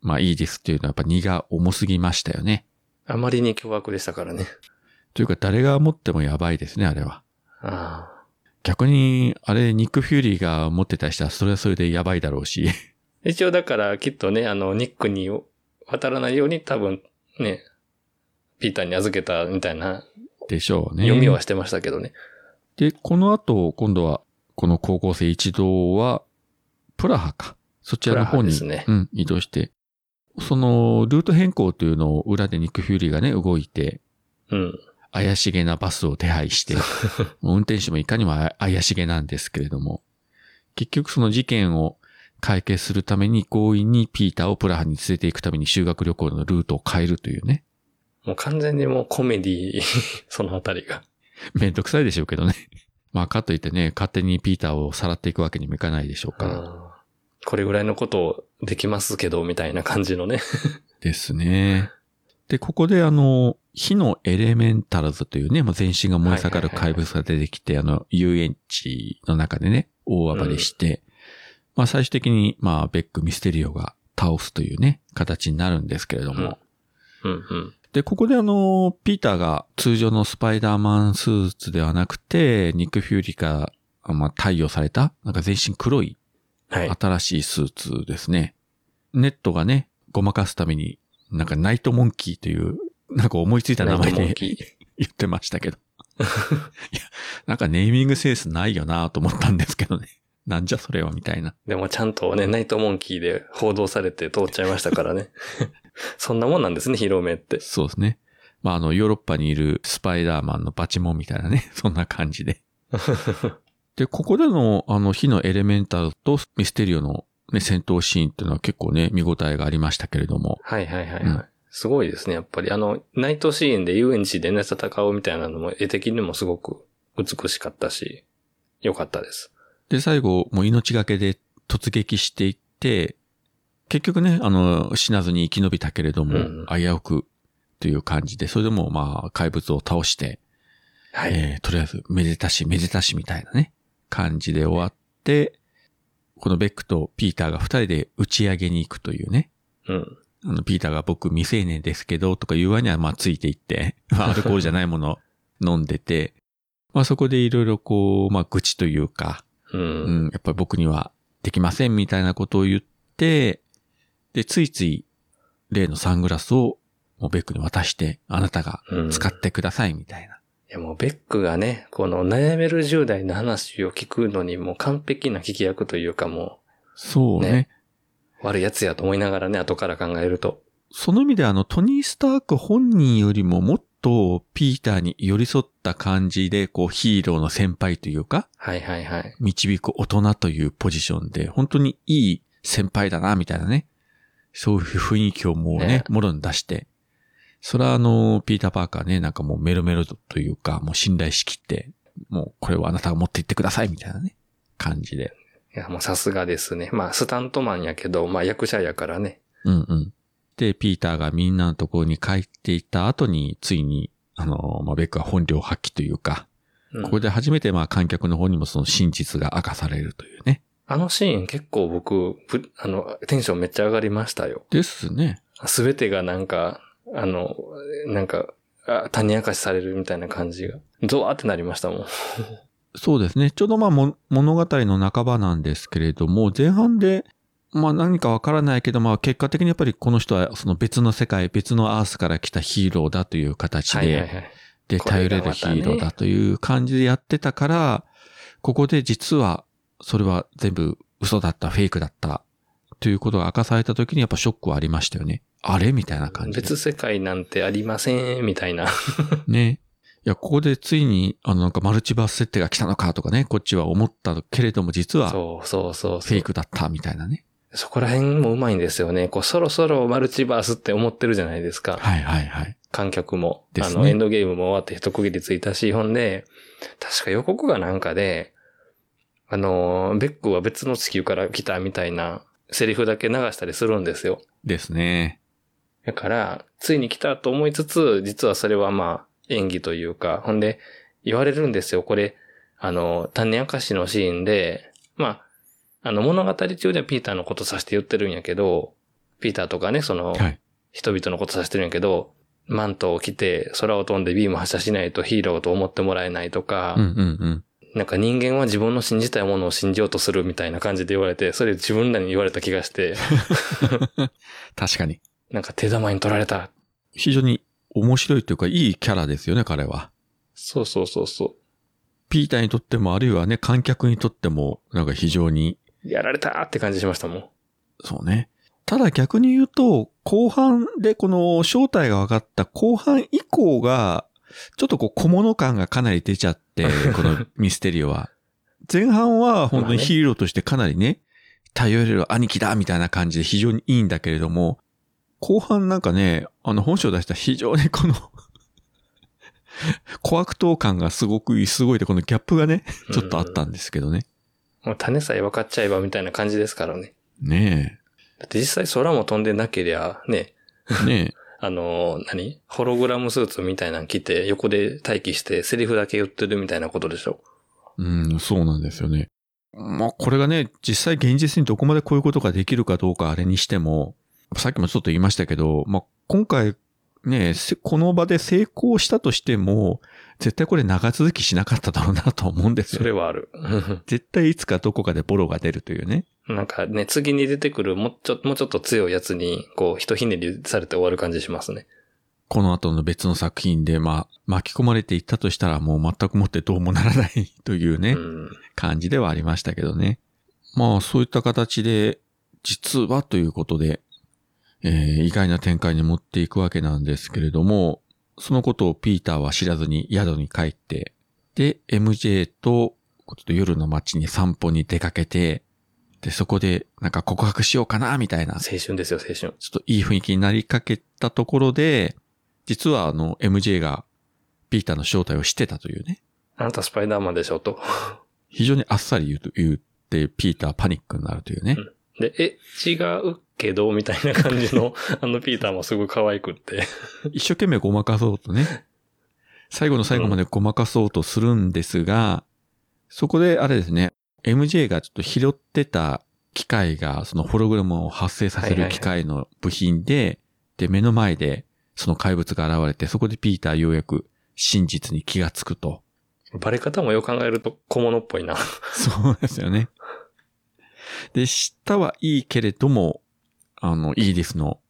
まあいいですっていうのはやっぱ荷が重すぎましたよね。あまりに凶悪でしたからね。というか誰が持ってもやばいですね、あれは。あ逆に、あれ、ニック・フューリーが持ってたりしたらそれはそれでやばいだろうし、[laughs] 一応だからきっとね、あの、ニックに渡らないように多分ね、ピーターに預けたみたいなでしょうね。読みはしてましたけどね。で、この後、今度は、この高校生一同は、プラハか。そちらの方に、ねうん、移動して、その、ルート変更というのを裏でニック・フューリーがね、動いて、うん。怪しげなバスを手配して、[laughs] 運転手もいかにも怪しげなんですけれども、結局その事件を解決するために強引にピーターをプラハに連れて行くために修学旅行のルートを変えるというね。もう完全にもうコメディ [laughs] そのあたりが。めんどくさいでしょうけどね。まあかといってね、勝手にピーターをさらっていくわけにもいかないでしょうから。うんこれぐらいのことできますけど、みたいな感じのね。[laughs] ですね。で、ここであの、火のエレメンタルズというね、まあ、全身が燃え盛る怪物が出てきて、あの、遊園地の中でね、大暴れして、まあ最終的に、まあ、ベック・ミステリオが倒すというね、形になるんですけれども。うんうん。で、ここであの、ピーターが通常のスパイダーマンスーツではなくて、ニック・フューリーが、まあ、対応された、なんか全身黒いはい。新しいスーツですね。ネットがね、ごまかすために、なんかナイトモンキーという、なんか思いついた名前で [laughs] 言ってましたけど。[laughs] いや、なんかネーミングセンスないよなと思ったんですけどね。なんじゃそれはみたいな。でもちゃんとね、ナイトモンキーで報道されて通っちゃいましたからね。[laughs] そんなもんなんですね、広めって。そうですね。まあ、あの、ヨーロッパにいるスパイダーマンのバチモンみたいなね。そんな感じで。で、ここでの、あの、火のエレメンタルとミステリオの、ね、戦闘シーンっていうのは結構ね、見応えがありましたけれども。はいはいはいはい。うんすごいですね、やっぱり。あの、ナイトシーンで遊園地でね、戦うみたいなのも絵的にもすごく美しかったし、良かったです。で、最後、もう命がけで突撃していって、結局ね、あの、死なずに生き延びたけれども、うん危うくという感じで、それでもまあ、怪物を倒して、はい。えーとりあえず、めでたし、めでたしみたいなね、感じで終わって、このベックとピーターが二人で打ち上げに行くというね。うん。あの、ピーターが僕未成年ですけど、とか言う割にはまあついていって、ま [laughs] あアルコールじゃないものを飲んでて、まあそこでいろいろこう、まあ愚痴というか、う。うんん、やっぱり僕にはできませんみたいなことを言って、で、ついつい例のサングラスをもうベックに渡して、あなたがうん使ってくださいみたいな。いやもうベックがね、この悩める10代の話を聞くのにもう完璧な聞き役というかもそうね。ねう悪いやつやと思いながらね、後から考えると。その意味であの、トニー・スターク本人よりももっとピーターに寄り添った感じで、こうヒーローの先輩というか、はいはいはい。導く大人というポジションで、本当にいい先輩だな、みたいなね。そういう雰囲気をもうね、ねもろに出して。それはあの、ピーター・パーカーね、なんかもうメロメロというか、もう信頼しきって、もうこれはあなたが持って行ってください、みたいなね、感じで。いやもうさすがですね。まあスタントマンやけど、まあ役者やからね。うんうん。で、ピーターがみんなのところに帰っていった後に、ついに、あの、まあ、ベックは本領発揮というか、うんここで初めてまあ観客の方にもその真実が明かされるというね。あのシーン結構僕、ぶあの、テンションめっちゃ上がりましたよ。ですね。すべてがなんか、あの、なんか、あ種明かしされるみたいな感じが。ゾワーってなりましたもん。[laughs] そうですね。ちょうどまあも物語の半ばなんですけれども、前半で、まあ何かわからないけど、まあ結果的にやっぱりこの人はその別の世界、別のアースから来たヒーローだという形で、はいはいはい。で、頼れるヒーローだという感じでやってたから、ここで実は、それは全部嘘だった、フェイクだった、ということが明かされた時にやっぱショックはありましたよね。あれ？みたいな感じ？で。別世界なんてありません、みたいな。[laughs] ね。いや、ここでついに、あの、なんかマルチバース設定が来たのかとかね、こっちは思ったけれども、実はフそうそうそうそう。ェイクだったみたいなね。そこら辺もうまいんですよね。こう、そろそろマルチバースって思ってるじゃないですか。はいはいはい。観客も。ですねあの、エンドゲームも終わって一区切りついたし、ほんで、確か予告がなんかで、あの、ベックは別の地球から来たみたいなセリフだけ流したりするんですよ。ですね。だから、ついに来たと思いつつ、実はそれはまあ、演技というか、ほんで、言われるんですよ。これ、あの、種明かしのシーンで、まあ、あの、物語中ではピーターのことさして言ってるんやけど、ピーターとかね、その、はい。人々のことさしてるんやけど、マントを着て空を飛んでビーム発射しないとヒーローと思ってもらえないとか、うんうんうん。なんか人間は自分の信じたいものを信じようとするみたいな感じで言われて、それ自分らに言われた気がして、[laughs] 確かに。なんか手玉に取られた。非常に面白いというか、いいキャラですよね、彼は。そうそうそうそピーターにとっても、あるいはね、観客にとっても、なんか非常に、う。やられたって感じしましたもん。そうね。ただ逆に言うと、後半でこの正体が分かった後半以降が、ちょっとこう小物感がかなり出ちゃって、[laughs] このミステリオは。前半は本当にヒーローとしてかなりね、頼れる兄貴だみたいな感じで非常にいいんだけれども、後半なんかね、あの本性を出した非常に [laughs] この小悪党感がすごくすごいで、このギャップがね、ちょっとあったんですけどね。もう種さえ分かっちゃえばみたいな感じですからね。ねだって実際空も飛んでなけりゃ、ね、え。ね [laughs] あの、何？ホログラムスーツみたいなの着て、横で待機して、セリフだけ言ってるみたいなことでしょ？え。うん、そうなんですよね。まあ、これがね、実際現実にどこまでこういうことができるかどうかあれにしても、さっきもちょっと言いましたけど、まあ、今回、ね、せこの場で成功したとしても、絶対これ長続きしなかっただろうなと思うんですそよ。れはある。[laughs] 絶対いつかどこかでボロが出るというね。なんかね、次に出てくるもうちょ、もうちょっと強いやつに、こう、ひとひねりされて終わる感じしますね。この後の別の作品で、まあ、巻き込まれていったとしたらもう全くもってどうもならないというね、うん。感じではありましたけどね。まあ、そういった形で、実はということで、えー意外な展開に持っていくわけなんですけれども、そのことをピーターは知らずに宿に帰って、で、MJ と、ちょっと夜の街に散歩に出かけて、で、そこでなんか告白しようかな、みたいな、ち青春ですよ、青春。ょっといい雰囲気になりかけたところで、実はあの、MJ がピーターの正体を知ってたというね。あなたスパイダーマンでしょ、と。非常にあっさり言うと言って、ピーターパニックになるというね。で、え、違うけど、みたいな感じの、[laughs] あのピーターもすごい可愛くって。一生懸命ごまかそうとね。最後の最後までごまかそうとするんですが、そこであれですね、MJ がちょっと拾ってた機械が、そのホログラムを発生させる機械の部品で、で、目の前でその怪物が現れて、そこでピーターようやく真実に気がつくと。バレ方もよく考えると小物っぽいな。[laughs] そうですよね。で、知ったはいいけれども、あの、イーディスの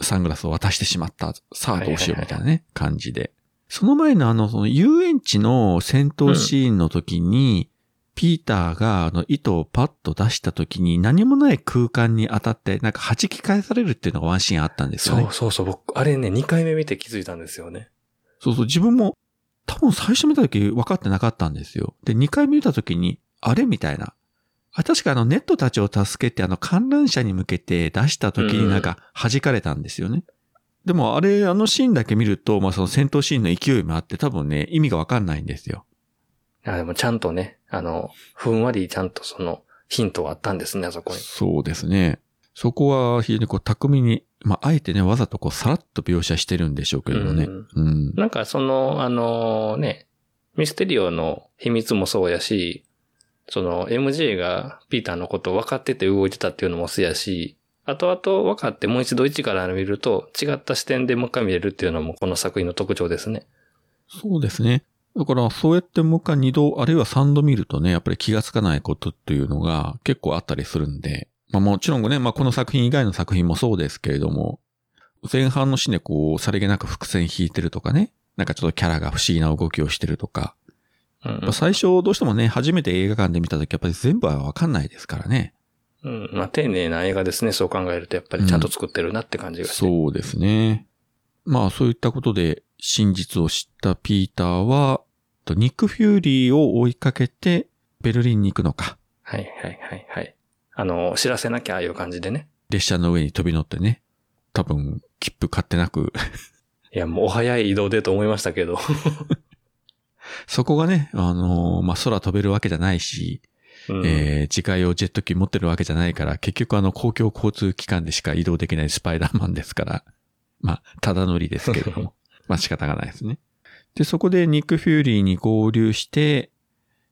サングラスを渡してしまった。さあどうしようみたいなね、感じで。その前のあの、その遊園地の戦闘シーンの時に、ピーターがあの糸をパッと出した時に何もない空間に当たって、なんか弾き返されるっていうのがワンシーンあったんですよね。そうそうそう、僕、あれね、2回目見て気づいたんですよね。そうそう、自分も多分最初見た時分かってなかったんですよ。で、2回見た時に、あれ？みたいな。あ、確かあのネットたちを助けてあの観覧車に向けて出した時になんか弾かれたんですよね。でもあれ、あのシーンだけ見ると、まあその戦闘シーンの勢いもあって多分ね、意味がわかんないんですよ。いや、でもちゃんとね、あの、ふんわりちゃんとその、ヒントはあったんですね、あそこに。そうですね。そこは非常にこう巧みに、まああえてね、わざとこうさらっと描写してるんでしょうけれどね。うんうん。なんかその、あのね、ミステリオの秘密もそうやし、その MJ がピーターのことを分かってて動いてたっていうのもそうやし、後々分かってもう一度一から見ると違った視点でもう一回見れるっていうのもこの作品の特徴ですね。そうですね。だから、そうやってもう一回二度、あるいは三度見るとね、やっぱり気がつかないことっていうのが結構あったりするんで、まあもちろんね、まあこの作品以外の作品もそうですけれども、前半のシーンでこう、さりげなく伏線引いてるとかね、なんかちょっとキャラが不思議な動きをしてるとか、うんまあ最初どうしてもね、初めて映画館で見た時やっぱり全部はわかんないですからね。うん。まあ、丁寧な映画ですね。そう考えるとやっぱりちゃんと作ってるなって感じがして。そうですね。まあそういったことで真実を知ったピーターは、とニック・フューリーを追いかけてベルリンに行くのか。はいはいはいはい。あの、知らせなきゃああいう感じでね。列車の上に飛び乗ってね。多分、切符買ってなく、いや、もうお早い移動でと思いましたけど。[laughs] そこがね、あのーまあ、空飛べるわけじゃないし、うんえー、自家用ジェット機持ってるわけじゃないから、結局あの公共交通機関でしか移動できないスパイダーマンですから、まあ、ただ乗りですけども、[laughs] まあ仕方がないですね。で、そこでニック・フューリーに合流して、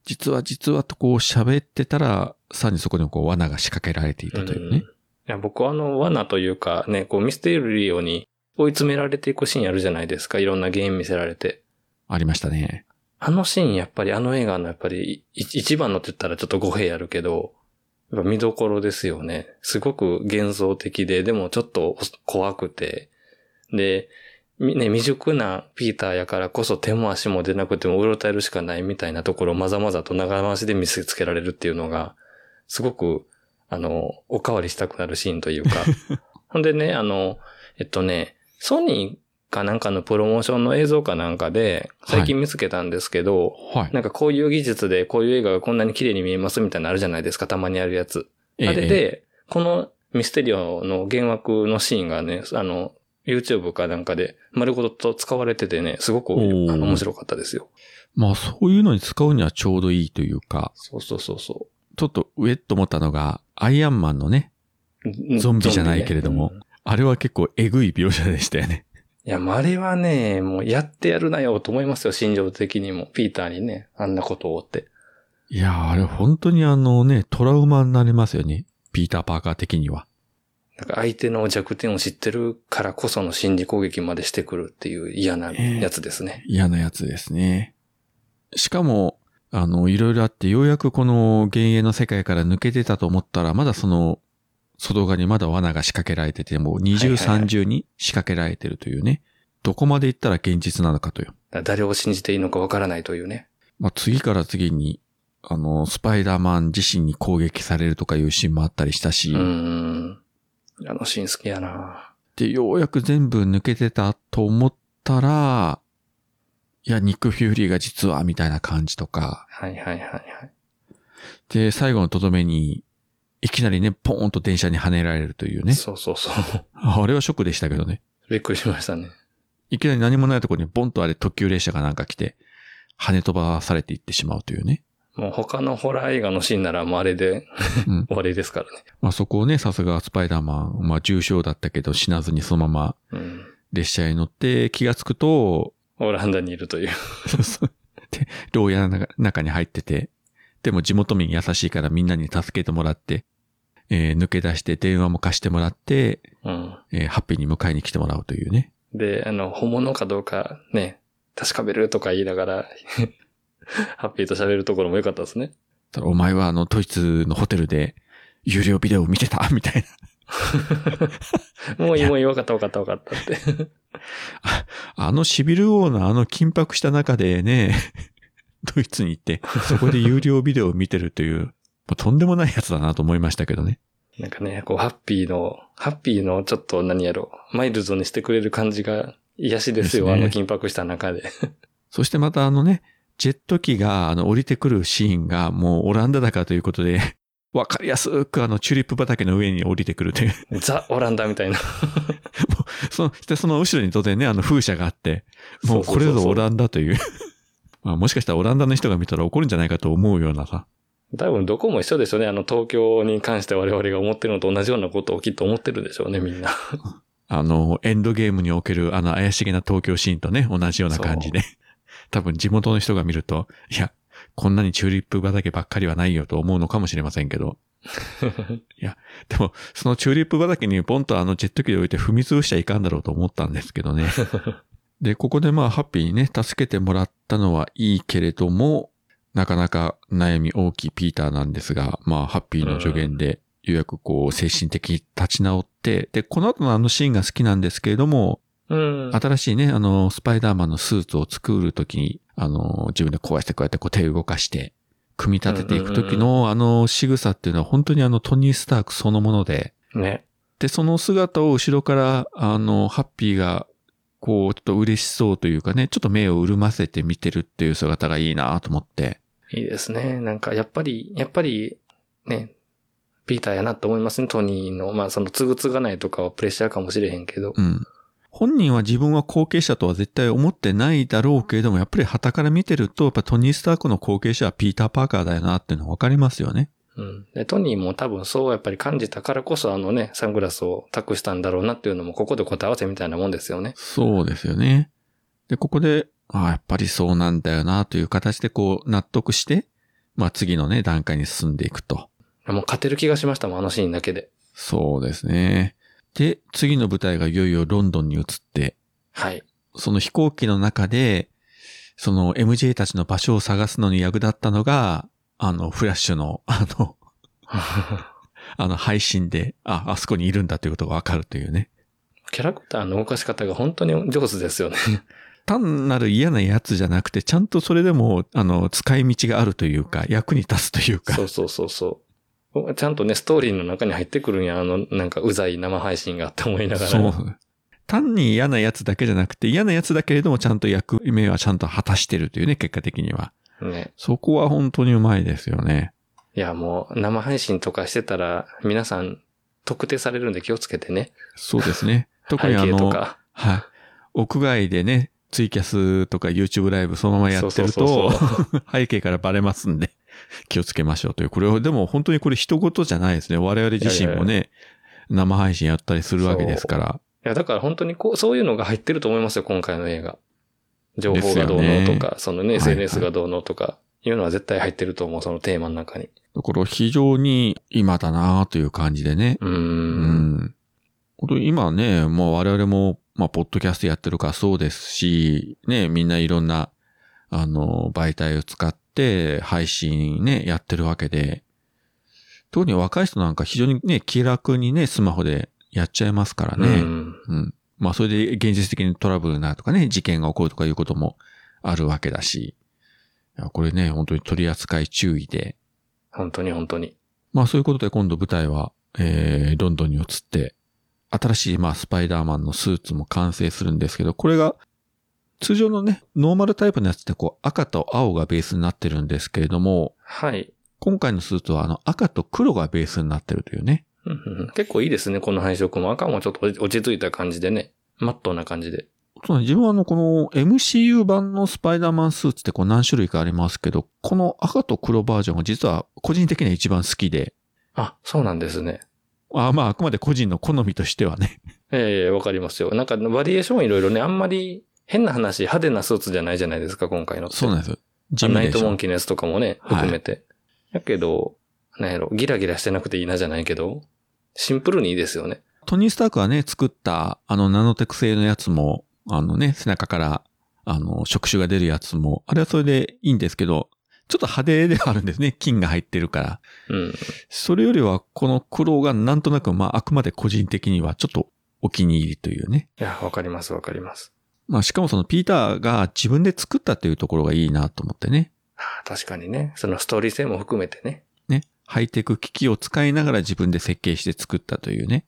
実は実はとこう喋ってたら、さらにそこにこう罠が仕掛けられていたというね。うんいや、僕はあの、罠というかね、こうミステリオに追い詰められていくシーンあるじゃないですか。いろんな原因見せられて。ありましたね。あのシーンやっぱりあの映画のやっぱりい一番のって言ったらちょっと語弊あるけど、やっぱ見どころですよね。すごく幻想的で、でもちょっと怖くて、で、みね、未熟なピーターやからこそ手も足も出なくてもうろたえるしかないみたいなところをまざまざと長回しで見せつけられるっていうのが、すごく、あの、おかわりしたくなるシーンというか。[laughs] ほんでね、あの、えっとね、ソニーかなんかのプロモーションの映像かなんかで、最近見つけたんですけど、はい。なんかこういう技術でこういう映画がこんなに綺麗に見えますみたいなのあるじゃないですか、たまにあるやつ。あれええ、で、このミステリオの原枠のシーンがね、あの、YouTube かなんかで丸ごと使われててね、すごく面白かったですよ。まあそういうのに使うにはちょうどいいというか、そうそうそうそちょっと上と思ったのが、アイアンマンのね、う。ゾンビじゃないけれどもゾンビねあれは結構えぐい描写でしたよね。いや、まああれはね、もうやってやるなよと思いますよ、心情的にも。ピーターにね、あんなことをって。いやー、あれ本当にあのね、トラウマになりますよね。ピーター・パーカー的には。なんか相手の弱点を知ってるからこその心理攻撃までしてくるっていう嫌なやつですね。嫌なやつですね。しかも、あの、いろいろあって、ようやくこの幻影の世界から抜け出たと思ったら、まだその、外側にまだ罠が仕掛けられてて、もう二重三重に仕掛けられてるというね。どこまで行ったら現実なのかという。誰を信じていいのかわからないというね。まあ、次から次に、あの、スパイダーマン自身に攻撃されるとかいうシーンもあったりしたし、うーん。あのシーン好きやなで、ようやく全部抜けてたと思ったら、いや、ニック・フューリーが実は、みたいな感じとか、はいはいはいはい。で、最後のとどめに、いきなりね、ポーンと電車に跳ねられるというね。そうそうそう。あれはショックでしたけどね。びっくりしましたね。いきなり何もないところにボンとあれ特急列車がなんか来て、跳ね飛ばされていってしまうというね。もう他のホラー映画のシーンならもうあれでうん。終わりですからね。まあそこをね、さすがスパイダーマン、まあ重傷だったけど死なずにそのままうん。列車に乗って気がつくと、オランダにいるという。[laughs] で、牢屋の中に入ってて、でも地元民優しいからみんなに助けてもらって、えー抜け出して電話も貸してもらって、うん。えーハッピーに迎えに来てもらうというね。で、あの、本物かどうかね、確かめるとか言いながら、[laughs] ハッピーと喋るところも良かったですね。ただお前はあのドイツのホテルで有料ビデオを見てた？[laughs] みたいな。[laughs] もういいもういい分かった分かった分かったって。あのシビル王のあの緊迫した中でね、ドイツに行って、そこで有料ビデオを見てるという、まあとんでもないやつだなと思いましたけどね。なんかね、こう、ハッピーの、ハッピーのちょっと何やろ、マイルドにしてくれる感じが癒しですよ、ですねあの緊迫した中で。[laughs] そしてまたあのね、ジェット機があの降りてくるシーンがもうオランダだからということで、[laughs] わかりやすくあのチューリップ畑の上に降りてくるという。ザ・オランダみたいな。[laughs] その、でその後ろに当然ね、あの風車があって、もうこれぞオランダという。まあもしかしたらオランダの人が見たら怒るんじゃないかと思うようなさ。多分どこも一緒でしょうね。あの東京に関して我々が思ってるのと同じようなことをきっと思ってるでしょうね、みんな。あの、エンドゲームにおけるあの怪しげな東京シーンとね、同じような感じで。[laughs] 多分地元の人が見ると、いや、こんなにチューリップ畑ばっかりはないよと思うのかもしれませんけど。[laughs] いや、でも、そのチューリップ畑にポンとあのジェット機で置いて踏み潰しちゃいかんだろうと思ったんですけどね。[laughs] で、ここでまあ、ハッピーにね、助けてもらったのはいいけれども、なかなか悩み大きいピーターなんですが、まあ、ハッピーの助言で、ようやくこう、精神的に立ち直って、で、この後のあのシーンが好きなんですけれども、うん。新しいね、あの、スパイダーマンのスーツを作るときに、あの、自分でこうやってこうやってこう手を動かして、組み立てていくときのあの仕草っていうのは本当にあのトニー・スタークそのもので、ね。で、その姿を後ろから、あの、ハッピーが、こう、ちょっと嬉しそうというかね、ちょっと目を潤ませて見てるっていう姿がいいなと思って。いいですね。なんか、やっぱり、やっぱり、ね、ピーターやなと思いますね、トニーの。まあ、その、つぐつがないとかはプレッシャーかもしれへんけど。うん。本人は自分は後継者とは絶対思ってないだろうけれども、やっぱり旗から見てると、やっぱトニー・スタークの後継者はピーター・パーカーだよなっていうのわかりますよね。うん。で、トニーも多分そうやっぱり感じたからこそあのね、サングラスを託したんだろうなっていうのもここで答え合わせみたいなもんですよね。そうですよね。で、ここで、ああ、やっぱりそうなんだよなという形でこう納得して、まあ次のね、段階に進んでいくと。もう勝てる気がしましたもん、あのシーンだけで。そうですね。で、次の舞台がいよいよロンドンに移って、はい。その飛行機の中で、その MJ たちの場所を探すのに役立ったのが、あの、フラッシュの、あの、[laughs] あの配信で、あ、あそこにいるんだということがわかるというね。キャラクターの動かし方が本当に上手ですよね。単なる嫌なやつじゃなくて、ちゃんとそれでも、あの、使い道があるというか、役に立つというか。そうそうそうそう。ちゃんとね、ストーリーの中に入ってくるんや、あの、なんかうざい生配信がって思いながら。そう。単に嫌なやつだけじゃなくて、嫌なやつだけれどもちゃんと役目はちゃんと果たしてるというね、結果的には。ね。そこは本当にうまいですよね。いや、もう生配信とかしてたら、皆さん特定されるんで気をつけてね。そうですね。特にあの、か。はい。屋外でね、ツイキャスとか YouTube ライブそのままやってると [laughs] 背景からバレますんで、気をつけましょうという。これは、でも本当にこれ人事じゃないですね。我々自身もいね、生配信やったりするわけですから。いや、だから本当にこう、そういうのが入ってると思いますよ、今回の映画。情報がどうのとか、そのね、はい SNS がどうのとか、いうのは絶対入ってると思う、そのテーマの中に。だから非常に今だなという感じでね。うんん。今ね、もう我々も、まあ、ポッドキャストやってるからそうですし、ね、みんないろんな、あの、媒体を使って配信ね、やってるわけで、特に若い人なんか非常にね、気楽にね、スマホでやっちゃいますからね。うん。うん。まあ、それで現実的にトラブルになるとかね、事件が起こるとかいうこともあるわけだし、いやこれね、本当に取り扱い注意で、本当に本当に。まあそういうことで今度舞台は、えー、ロンドンに移って、新しいまあスパイダーマンのスーツも完成するんですけど、これが通常のね、ノーマルタイプのやつってこう赤と青がベースになってるんですけれども、はい。今回のスーツはあの赤と黒がベースになってるというね。結構いいですね、この配色も。赤もちょっと落ち着いた感じでね。マットな感じで。そうね自分はあのこの MCU 版のスパイダーマンスーツってこう何種類かありますけど、この赤と黒バージョンが実は個人的には一番好きで、あ、そうなんですね。あまああくまで個人の好みとしてはね。ええわかりますよ。なんか、バリエーションいろいろね、あんまり変な話、派手なスーツじゃないじゃないですか、今回の。そうなんですよ。地あナイトモンキーのやつとかもね、はい含めて。だけど、なんやろ、ギラギラしてなくていいなじゃないけど、シンプルにいいですよね。トニー・スタークがね、作った、あの、ナノテク製のやつも、あのね、背中から、あの、触手が出るやつも、あれはそれでいいんですけど、ちょっと派手ではあるんですね。金が入ってるから。うん。それよりは、この黒がなんとなく、まあ、あくまで個人的にはちょっとお気に入りというね。いや、わかりますわかります。まあ、しかもそのピーターが自分で作ったというところがいいなと思ってね。確かにね。そのストーリー性も含めてね。ね。ハイテク機器を使いながら自分で設計して作ったというね。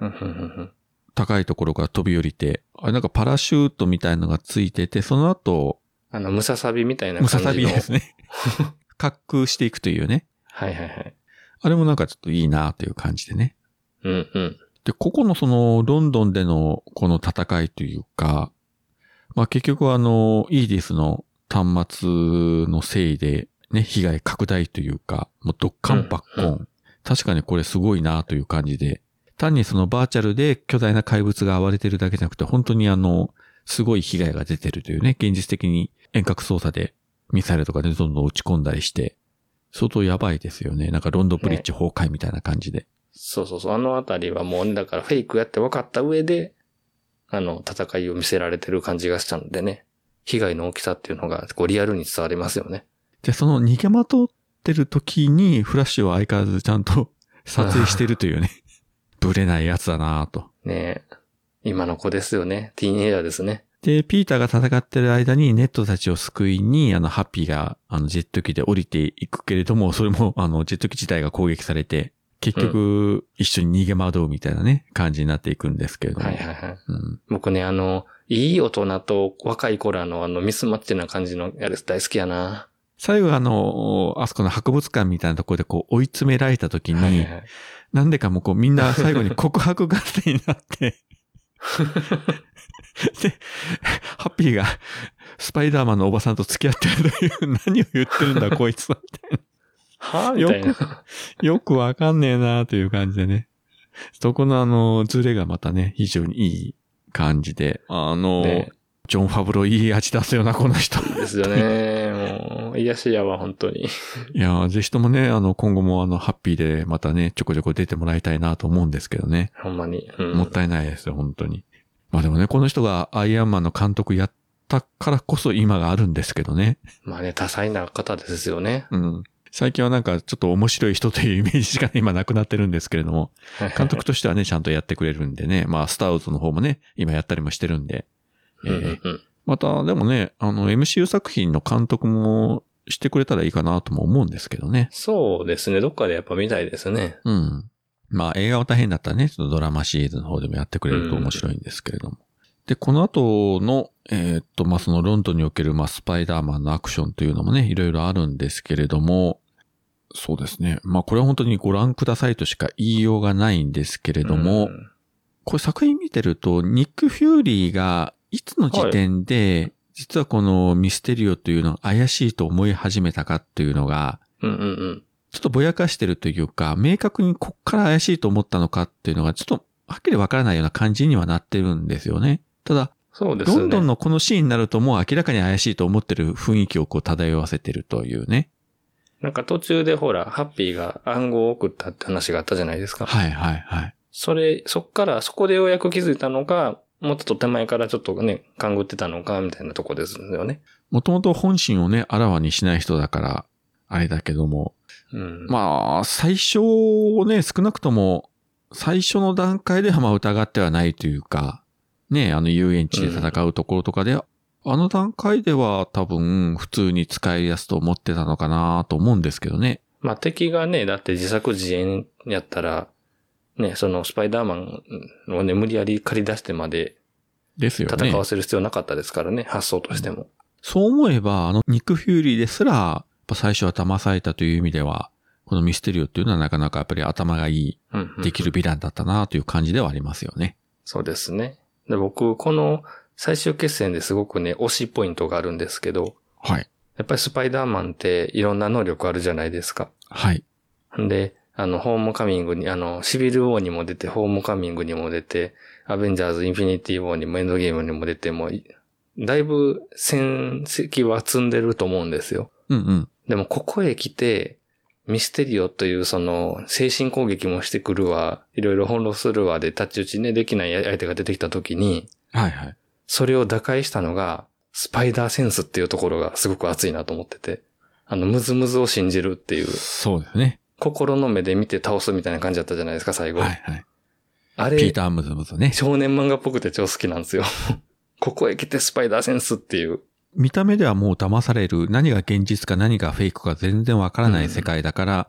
うん、うん、うん。高いところから飛び降りて、あれなんかパラシュートみたいのがついてて、その後、あの、ムササビみたいなム感じの。ササビですね。[laughs] 滑空していくというね。はいはいはい。あれもなんかちょっといいなという感じでね。うん、うん。で、ここのその、ロンドンでのこの戦いというか、まあ結局あの、イーディスの端末のせいで、ね、被害拡大というか、もうドッカンパッコン。うん確かにこれすごいなという感じで、単にそのバーチャルで巨大な怪物が暴れてるだけじゃなくて、本当にあの、すごい被害が出てるというね、現実的に遠隔操作でミサイルとかでどんどん撃ち込んだりして、相当やばいですよね。なんかロンドンブリッジ崩壊みたいな感じで。そうそうそう。あのあたりはもうね、だからフェイクやって分かった上で、あの、戦いを見せられてる感じがしたのでね。被害の大きさっていうのが、こう、リアルに伝わりますよね。で、その逃げまとってる時に、フラッシュは相変わらずちゃんと [laughs] 撮影してるというね。[laughs] ブレないやつだなぁと。ねえ。今の子ですよね。ティーンエイーですね。で、ピーターが戦ってる間にネットたちを救いに、あの、ハッピーが、あの、ジェット機で降りていくけれども、それも、あの、ジェット機自体が攻撃されて、結局、一緒に逃げ惑うみたいなね、感じになっていくんですけれども。はいはいはい。うん。僕ね、あの、いい大人と若い頃のあの、ミスマッチな感じのやつ大好きやな。最後あの、あそこの博物館みたいなところでこう追い詰められた時に、はいはいはい。なんでかもうこうみんな最後に告白合戦になって、[laughs] で、ハッピーがスパイダーマンのおばさんと付き合ってるという、何を言ってるんだ [laughs] こいつは、みたいはぁみたいな。な。よくわかんねえなという感じでね。そこのあの、ズレがまたね、非常にいい感じで、あの、ねジョン・ファブロいい味出すよな、この人。ですよね。もう、癒しやわ、本当に。[laughs] いや、ぜひともね、あの、今後もあの、ハッピーでまたね、ちょこちょこ出てもらいたいなと思うんですけどね。ほんまに。うん。もったいないですよ、本当に。まあでもね、この人がアイアンマンの監督やっったからこそ今があるんですけどね。まあね、多彩な方ですよね。うん。最近はなんかちょっと面白い人というイメージしか今なくなってるんですけれども、[laughs] 監督としてはね、ちゃんとやってくれるんでね、まあ、スターウズの方もね、今やったりもしてるんで、えーうんまた、でもね、あの、MCU 作品の監督もしてくれたらいいかなとも思うんですけどね。そうですね。どっかでやっぱ見たいですね。うん。まあ、映画は大変だったらね、ちょっとドラマシリーズの方でもやってくれると面白いんですけれども。で、この後の、えーっと、まあ、そのロンドンにおける、まあ、スパイダーマンのアクションというのもね、いろいろあるんですけれども、そうですね。まあ、これは本当にご覧くださいとしか言いようがないんですけれども、うんこれ作品見てると、ニック・フューリーがいつの時点で、実はこのミステリオというのが怪しいと思い始めたかっていうのが、うんうんうん。ちょっとぼやかしてるというか、明確にこっから怪しいと思ったのかっていうのが、ちょっとはっきりわからないような感じにはなってるんですよね。ただ、そうですね。ロンドンのこのシーンになるともう明らかに怪しいと思ってる雰囲気をこう漂わせてるというね。なんか途中でほら、ハッピーが暗号を送ったって話があったじゃないですか。はいはいはい。それ、そっから、そこでようやく気づいたのか、もうちょっと手前からちょっとね、勘ぐってたのか、みたいなとこですよね。もともと本心をね、あらわにしない人だから、あれだけども、うん。まあ、最初ね、少なくとも、最初の段階ではまあ疑ってはないというか、ね、あの遊園地で戦うところとかで、あの段階では多分普通に使いやすと思ってたのかなと思うんですけどね。まあ敵がね、だって自作自演やったら、ね、そのスパイダーマンをね、無理やり借り出してまでですよね。戦わせる必要なかったですからね、発想としても。そう思えば、あの、ニック・フューリーですら、ぱ最初は騙されたという意味では、このミステリオっていうのはなかなかやっぱり頭がいい、できるヴィランだったなという感じではありますよね。そうですね。で僕、この最終決戦ですごくね、推しポイントがあるんですけど、はい。やっぱりスパイダーマンっていろんな能力あるじゃないですか。はい。んで、あの、ホームカミングに、あの、シビルウォーにも出て、ホームカミングにも出て、アベンジャーズ・インフィニティ・ウォーにもエンドゲームにも出ても、いだいぶ戦績は積んでると思うんですよ。うんうん。でも、ここへ来て、ミステリオというその、精神攻撃もしてくるわ、いろいろ翻弄するわで、太刀打ちね、できない相手が出てきたときに、はいはい。それを打開したのが、スパイダーセンスっていうところがすごく熱いなと思ってて、あの、ムズムズを信じるっていう、そうですね。心の目で見て倒すみたいな感じだったじゃないですか、最後。はいはい。あれ、ピーター・ムズムズね。少年漫画っぽくて超好きなんですよ。[laughs] ここへ来てスパイダーセンスっていう。見た目ではもう騙される、何が現実か何がフェイクか全然わからない世界だから、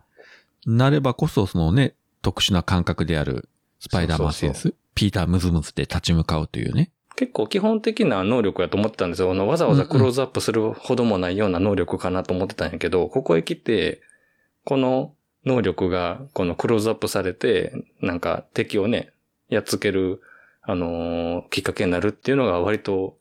なればこそそのね、特殊な感覚であるスパイダーマンセンス、ピーター・ムズムズで立ち向かうというね。結構基本的な能力やと思ってたんですよ。あのわざわざクローズアップするほどもないような能力かなと思ってたんやけど、ここへ来て、この能力がこのクローズアップされて、なんか敵をね、やっつける、あのーきっかけになるっていうのが割と、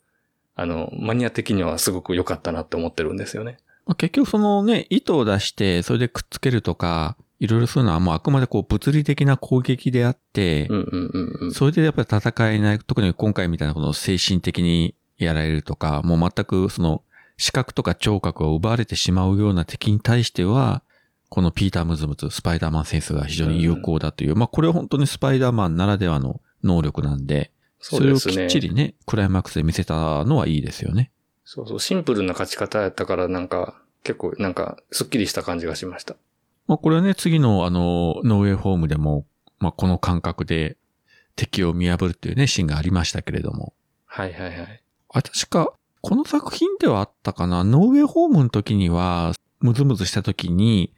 あの、マニア的にはすごく良かったなって思ってるんですよね。まあ結局そのね、糸を出して、それでくっつけるとか、いろいろそういうのはもうあくまでこう物理的な攻撃であって、うんうんうんうん。それでやっぱり戦えない、特に今回みたいなこの精神的にやられるとか、もう全くその視覚とか聴覚を奪われてしまうような敵に対しては、このピーター・ムズムズ、スパイダーマンセンスが非常に有効だという、まあこれは本当にスパイダーマンならではの能力なんで、それを。きっちりね、クライマックスで見せたのはいいですよね。そうそう、シンプルな勝ち方やったからなんか、結構なんか、スッキリした感じがしました。まあこれはね、次のあの、ノーウェイホームでも、まあこの感覚で敵を見破るっていうね、シーンがありましたけれども。はいはいはい。あ、確か、この作品ではあったかな、ノーウェイホームの時には、ムズムズした時に、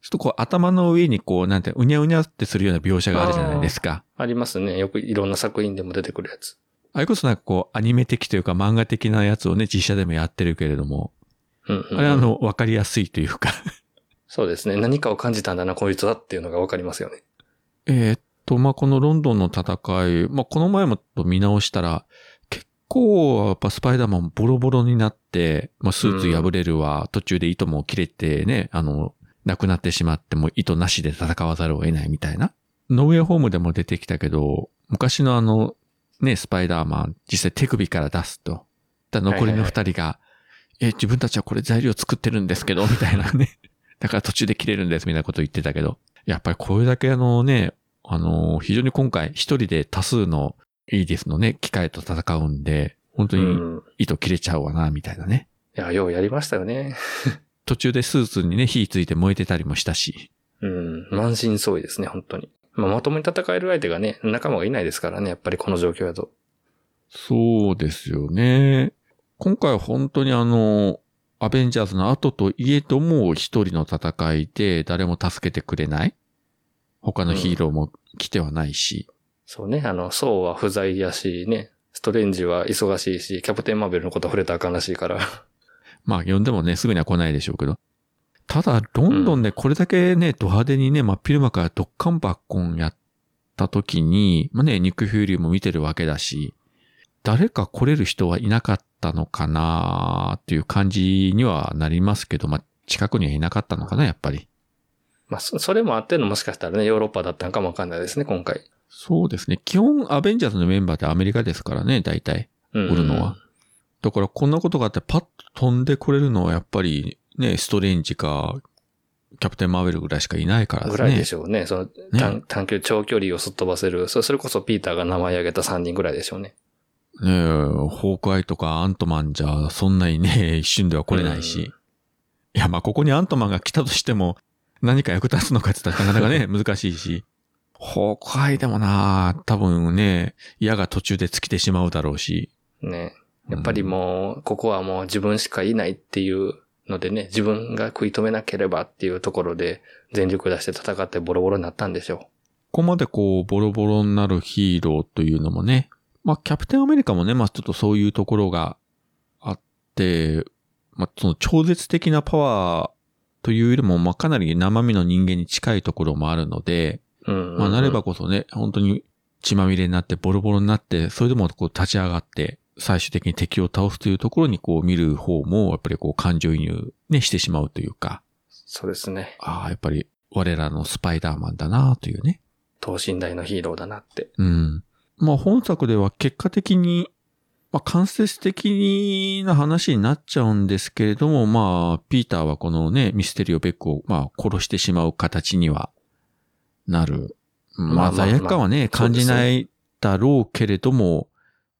ちょっとこう頭の上にこう、なんて、うにゃうにゃってするような描写があるじゃないですか。ありますね。よくいろんな作品でも出てくるやつ。あれこそなんかこう、アニメ的というか漫画的なやつをね、実写でもやってるけれども、うんうんうんあれはあの、わかりやすいというか、そうですね。何かを感じたんだな、こいつはっていうのがわかりますよね。えーっと、まあ、このロンドンの戦い、まあ、この前もと見直したら、結構、やっぱスパイダーマンボロボロになって、まあ、スーツ破れるわ、途中で糸も切れてね、あの、なくなってしまって、もう糸なしで戦わざるを得ないみたいな。ノーウェイホームでも出てきたけど、昔のあの、ね、スパイダーマン、実際手首から出すと。だ残りの二人が、え、自分たちはこれ材料作ってるんですけど、[laughs] みたいなね。だから途中で切れるんです、みたいなこと言ってたけど。やっぱりこれだけあのね、あの、非常に今回一人で多数のイーディスのね、機械と戦うんで、本当にうん。糸切れちゃうわな、みたいなね。いや、ようやりましたよね。途中でスーツにね、火ついて燃えてたりもしたし。うん。満身創痍ですね、本当に。まあ、まともに戦える相手がね、仲間がいないですからね、やっぱりこの状況だと。そうですよね。今回は本当にあの、アベンジャーズの後といえども一人の戦いで誰も助けてくれない他のヒーローも来てはないし。そうね、あの、ソウは不在やし、ね、ストレンジは忙しいし、キャプテンマーベルのこと触れたらあかんらしいから。まあ呼んでもね、すぐには来ないでしょうけど。ただ、どんどんね、これだけね、ド派手にね、真っ昼間からドッカンバッコンやった時に、まあね、ニック・フューリーも見てるわけだし、誰か来れる人はいなかったのかなっていう感じにはなりますけど、まあ近くにはいなかったのかな、やっぱり。まあ、そそれもあってのもしかしたらね、ヨーロッパだったのかもわかんないですね、今回。そうですね。基本、アベンジャーズのメンバーってアメリカですからね、大体。うん。おるのは。だから、こんなことがあってパッと飛んでこれるのはやっぱり、ね、ストレンジか、キャプテン・マーベルぐらいしかいないからですね。ぐらいでしょうね。その短、短距離、長距離をすっ飛ばせる。そそれこそピーターが名前挙げた3人ぐらいでしょうね。ねえ、ホークアイとかアントマンじゃ、そんなにね、[laughs] 一瞬では来れないし。うんいや、まあ、ここにアントマンが来たとしても、何か役立つのかって言ったらなかなかね、[laughs] 難しいし。ホークアイでもな、多分ね、矢が途中で尽きてしまうだろうし。ね。やっぱりもう、ここはもう自分しかいないっていうのでね、自分が食い止めなければっていうところで全力出して戦ってボロボロになったんでしょここまでこう、ボロボロになるヒーローというのもね、まあ、キャプテンアメリカもね、まあ、ちょっとそういうところがあって、まあ、その超絶的なパワーというよりも、まあ、かなり生身の人間に近いところもあるので、う。うん、まあ、なればこそね、本当に血まみれになってボロボロになって、それでもこう立ち上がって、最終的に敵を倒すというところにこう見る方も、やっぱりこう感情移入ね、してしまうというか、そうですね。ああ、やっぱり我らのスパイダーマンだなというね。等身大のヒーローだなって。うん。まあ本作では結果的に、まあ間接的な話になっちゃうんですけれども、まあ、ピーターはこのね、ミステリオ・ベックを、まあ、殺してしまう形にはなる。まあ、まあ罪悪感はね、まあ感じないだろうけれども、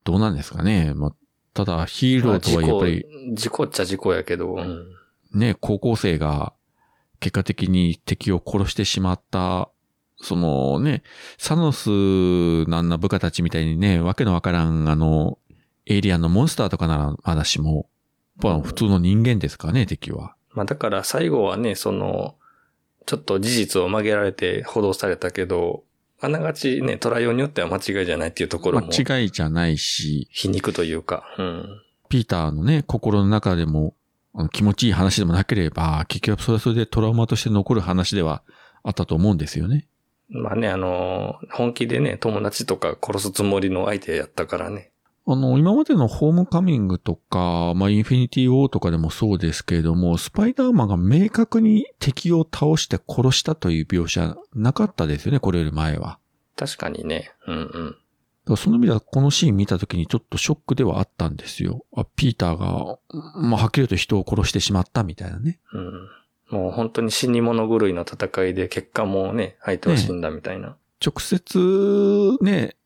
どうなんですかね。まあ、ただ、ヒーローとはやっぱり、まあ事故、っちゃ事故やけど、うん。ね、高校生が結果的に敵を殺してしまった、そのね、サノスなんな部下たちみたいにね、わけのわからん、あの、エイリアンのモンスターとかならまだしも、やっぱ普通の人間ですからね、敵は。まあだから最後はね、その、ちょっと事実を曲げられて報道されたけど、あながちね、捉えようによっては間違いじゃないっていうところも、間違いじゃないし、皮肉というか、うん。ピーターのね、心の中でも、あの気持ちいい話でもなければ、結局それはそれでトラウマとして残る話ではあったと思うんですよね。まあね、あの、本気でね、友達とか殺すつもりの相手やったからね。あの、今までのホームカミングとか、まあ、インフィニティ・ウォーとかでもそうですけれども、スパイダーマンが明確に敵を倒して殺したという描写なかったですよね、これより前は。確かにね、うんうん。だからその意味ではこのシーン見た時にちょっとショックではあったんですよ。あ、ピーターが、まあ、はっきりと人を殺してしまったみたいなね。うん。もう本当に死に物狂いの戦いで結果もね、相手は死んだみたいな。直接ね、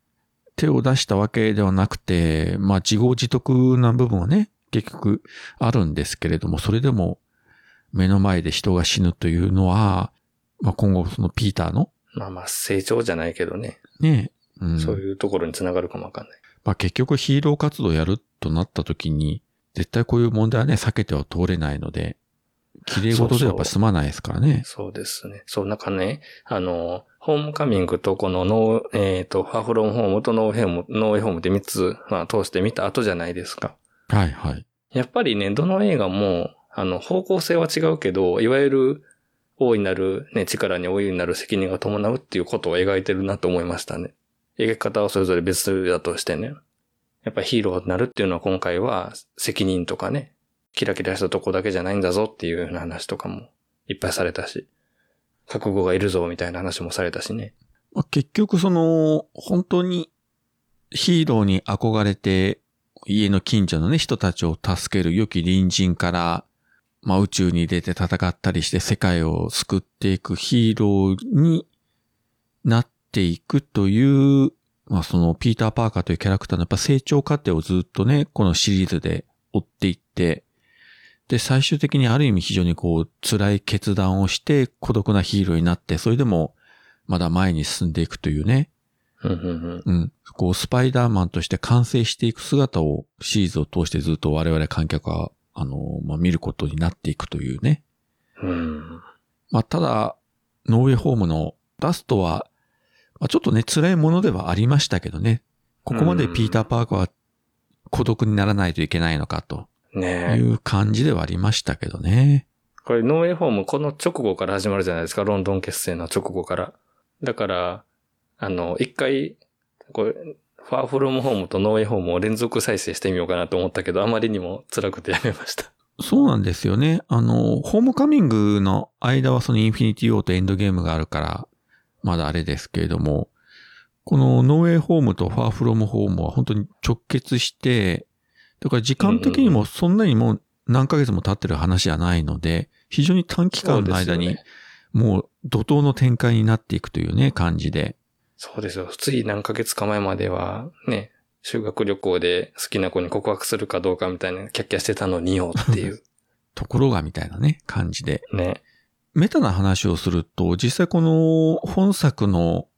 手を出したわけではなくて、まあ自業自得な部分はね、結局あるんですけれども、それでも目の前で人が死ぬというのは、まあ今後そのピーターのまあまあ成長じゃないけどね、ね、うん、そういうところにつながるかもわかんない。まあ結局ヒーロー活動やるとなった時に、絶対こういう問題はね、避けては通れないので、綺麗事ではやっぱ済まないですからね。そうですね。そう、なんかね、あの、ホームカミングとこのノー、えっ、と、ファーフロムホームとノーホーム、ノーウェイホームで3つ、まあ通して見た後じゃないですか。はいはい。やっぱりね、どの映画も、あの、方向性は違うけど、いわゆる、大いなる、ね、力に大いなる責任が伴うっていうことを描いてるなと思いましたね。描き方はそれぞれ別だとしてね。やっぱヒーローになるっていうのは今回は責任とかね、キラキラしたとこだけじゃないんだぞっていうような話とかもいっぱいされたし、覚悟がいるぞみたいな話もされたしね。まあ、結局その、本当にヒーローに憧れて、家の近所のね、人たちを助ける良き隣人から、まあ宇宙に出て戦ったりして世界を救っていくヒーローになっていくという、まあそのピーター・パーカーというキャラクターのやっぱ成長過程をずっとね、このシリーズで追っていって、で、最終的にある意味非常にこう辛い決断をして孤独なヒーローになって、それでもまだ前に進んでいくというね、うん。こう、スパイダーマンとして完成していく姿をシリーズを通してずっと我々観客は、あの、まあ、見ることになっていくというね。うん。うん。まあ、ただ、ノーウェイホームのラストは、まあ、ちょっとね、辛いものではありましたけどね。ここまでピーター・パーカーは孤独にならないといけないのかとねえ。いう感じではありましたけどね。これ、ノーウェイホーム、この直後から始まるじゃないですか、ロンドン結成の直後から。だから、あの、一回、これ、ファーフロムホームとノーウェイホームを連続再生してみようかなと思ったけど、あまりにも辛くてやめました。そうなんですよね。あの、ホームカミングの間はそのインフィニティ・ウォーとエンドゲームがあるから、まだあれですけれども、このノーウェイホームとファーフロムホームは本当に直結して、だから時間的にもそんなにもう何ヶ月も経ってる話じゃないので、非常に短期間の間にもう怒涛の展開になっていくというね、感じで。そうですよ。つい何ヶ月か前までは、ね、修学旅行で好きな子に告白するかどうかみたいなキャッキャしてたのによっていう。[laughs] ところがみたいなね、感じで。ね。メタな話をすると、実際この本作の、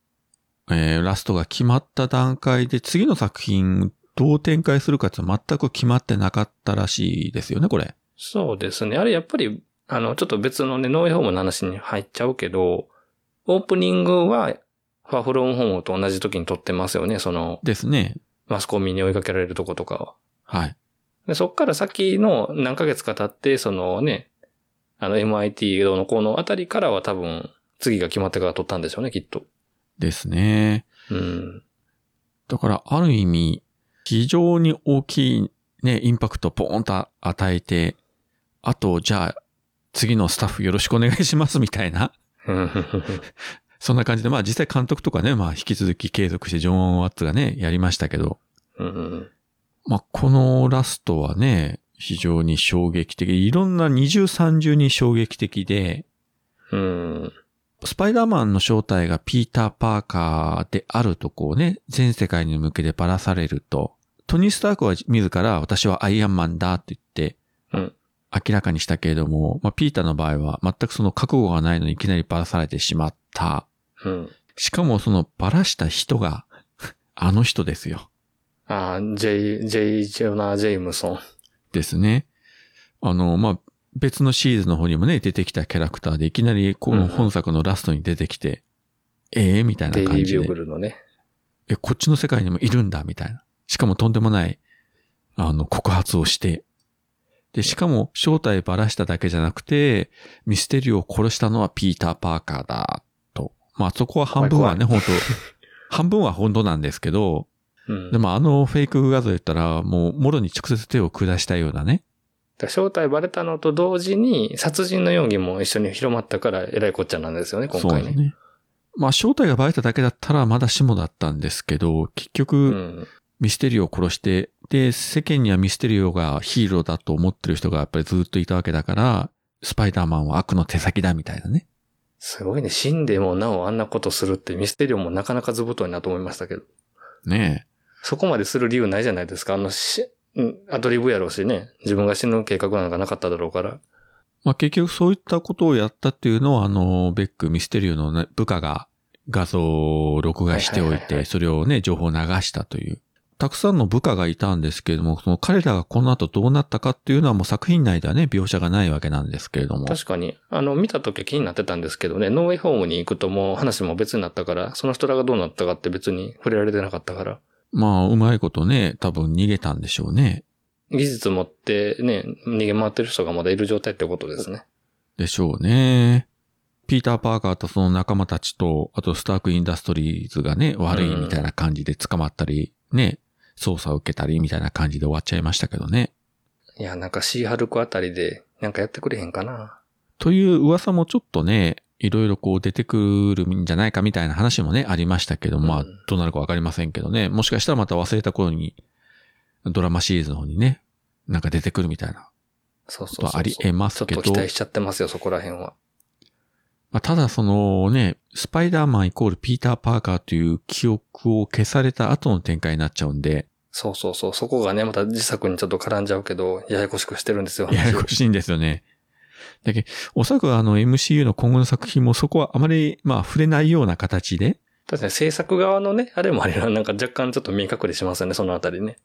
えーラストが決まった段階で次の作品どう展開するかって全く決まってなかったらしいですよね、これ。そうですね。あれやっぱり、あの、ちょっと別のね、ノイホームの話に入っちゃうけど、オープニングは、ファーフロムホームと同じ時に撮ってますよね。その、ですね。マスコミに追いかけられるとことかは。はい。で、そっから先の何ヶ月か経って、そのね、あの MIT のこのあたりからは多分、次が決まってから撮ったんでしょうね、きっと。ですね。うん。だから、ある意味、非常に大きいね、インパクトをポーンと与えて、あと、じゃあ、次のスタッフよろしくお願いしますみたいな。[laughs] そんな感じで、まあ実際監督とかね、まあ引き続き継続してジョン・ワッツがね、やりましたけど、うんまあこのラストはね、非常に衝撃的、いろんな二重三重に衝撃的で、うん。スパイダーマンの正体がピーター・パーカーであるとこうね、全世界に向けてばらされると、トニー・スタークは自ら私はアイアンマンだって言って、うん明らかにしたけれども、まあ、ピーターの場合は全くその覚悟がないのにいきなりばらされてしまった。うん。しかもそのばらした人が、[laughs] あの人ですよ。ああ、ジェイ、ジェイ・ジョナー・ジェイムソン。ですね。あの、まあ、別のシリーズの方にもね、出てきたキャラクターで、いきなりこの本作のラストに出てきて、ええみたいなデイリー・感じでビューグ。ルのね。え、こっちの世界にもいるんだ、みたいな。しかもとんでもない、あの、告発をして。で、しかも正体ばらしただけじゃなくて、ミステリオを殺したのはピーター・パーカーだ、と。まあ、そこは半分はね、本当半分は本当なんですけど、うん。でもあのフェイク画像言ったら、もう、もろに直接手を下したようなね。だから正体バレたのと同時に、殺人の容疑も一緒に広まったから、えらいこっちゃなんですよね、今回ね。そうね。まあ、正体がバレただけだったらまだしもだったんですけど、結局、うん。ミステリオを殺して、で、世間にはミステリオがヒーローだと思ってる人がやっぱりずっといたわけだから、スパイダーマンは悪の手先だみたいなね。すごいね。死んでもなおあんなことするってミステリオもなかなか図太いなと思いましたけど。ねそこまでする理由ないじゃないですか。あのし、うんアドリブやろうしね。自分が死ぬ計画なんかなかっただろうから。まあ、結局そういったことをやったっていうのは、あの、ベック、ミステリオの、ね、部下が画像を録画しておいて、それをね、情報を流したという。たくさんの部下がいたんですけれども、その彼らがこの後どうなったかっていうのはもう作品内ではね、描写がないわけなんですけれども。確かに、あの、見た時は気になってたんですけどね、ノーウェイホームに行くともう話も別になったから、その人らがどうなったかって別に触れられてなかったから。まあ、うまいことね、多分逃げたんでしょうね。技術持ってね、逃げ回ってる人がまだいる状態ってことですね。でしょうね。ピーター・パーカーとその仲間たちと、あとスターク・インダストリーズがね、悪いみたいな感じで捕まったり、ね、捜査を受けたりみたいな感じで終わっちゃいましたけどね。いや、なんかシーハルクあたりで、なんかやってくれへんかな。という噂もちょっとね、いろいろこう出てくるんじゃないかみたいな話もね、ありましたけど、まあうん、どうなるかわかりませんけどね。もしかしたらまた忘れた頃に、ドラマシリーズの方にね、なんか出てくるみたいなそうそうそうあり得ますけどちょっと期待しちゃってますよ、そこら辺は。まあただそのね、スパイダーマンイコールピーター・パーカーという記憶を消された後の展開になっちゃうんで、そうそうそう。そこがね、また自作にちょっと絡んじゃうけど、ややこしくしてるんですよ。ややこしいんですよね。だけどおそらくあの MCU の今後の作品もそこはあまり、まあ触れないような形で、確かに制作側のね、あれもあれな、なんか若干ちょっと見え隠れしますよね、そのあたりね。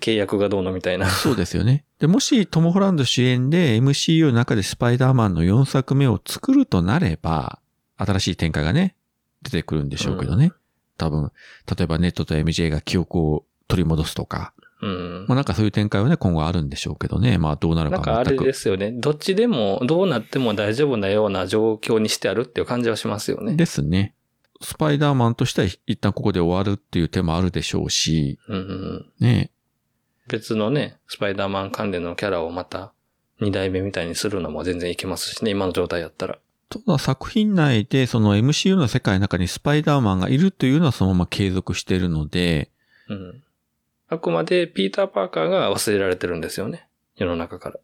契約がどうのみたいな。そうですよね。で、もしトム・ホランド主演で MCU の中でスパイダーマンの4作目を作るとなれば、新しい展開がね、出てくるんでしょうけどね。多分、例えばネットと MJ が記憶を取り戻すとか、うんま。あなんかそういう展開はね、今後あるんでしょうけどね。まあどうなるかなんかあれ全く。ですよね。どっちでも、どうなっても大丈夫なような状況にしてあるっていう感じはしますよね。ですね。スパイダーマンとしては一旦ここで終わるっていう手もあるでしょうし、うんうんうん。ね。別のね、スパイダーマン関連のキャラをまた二代目みたいにするのも全然いけますしね、今の状態やったら。ただ作品内でその MCU の世界の中にスパイダーマンがいるというのはそのまま継続しているので、うん。あくまでピーター・パーカーが忘れられてるんですよね。世の中から。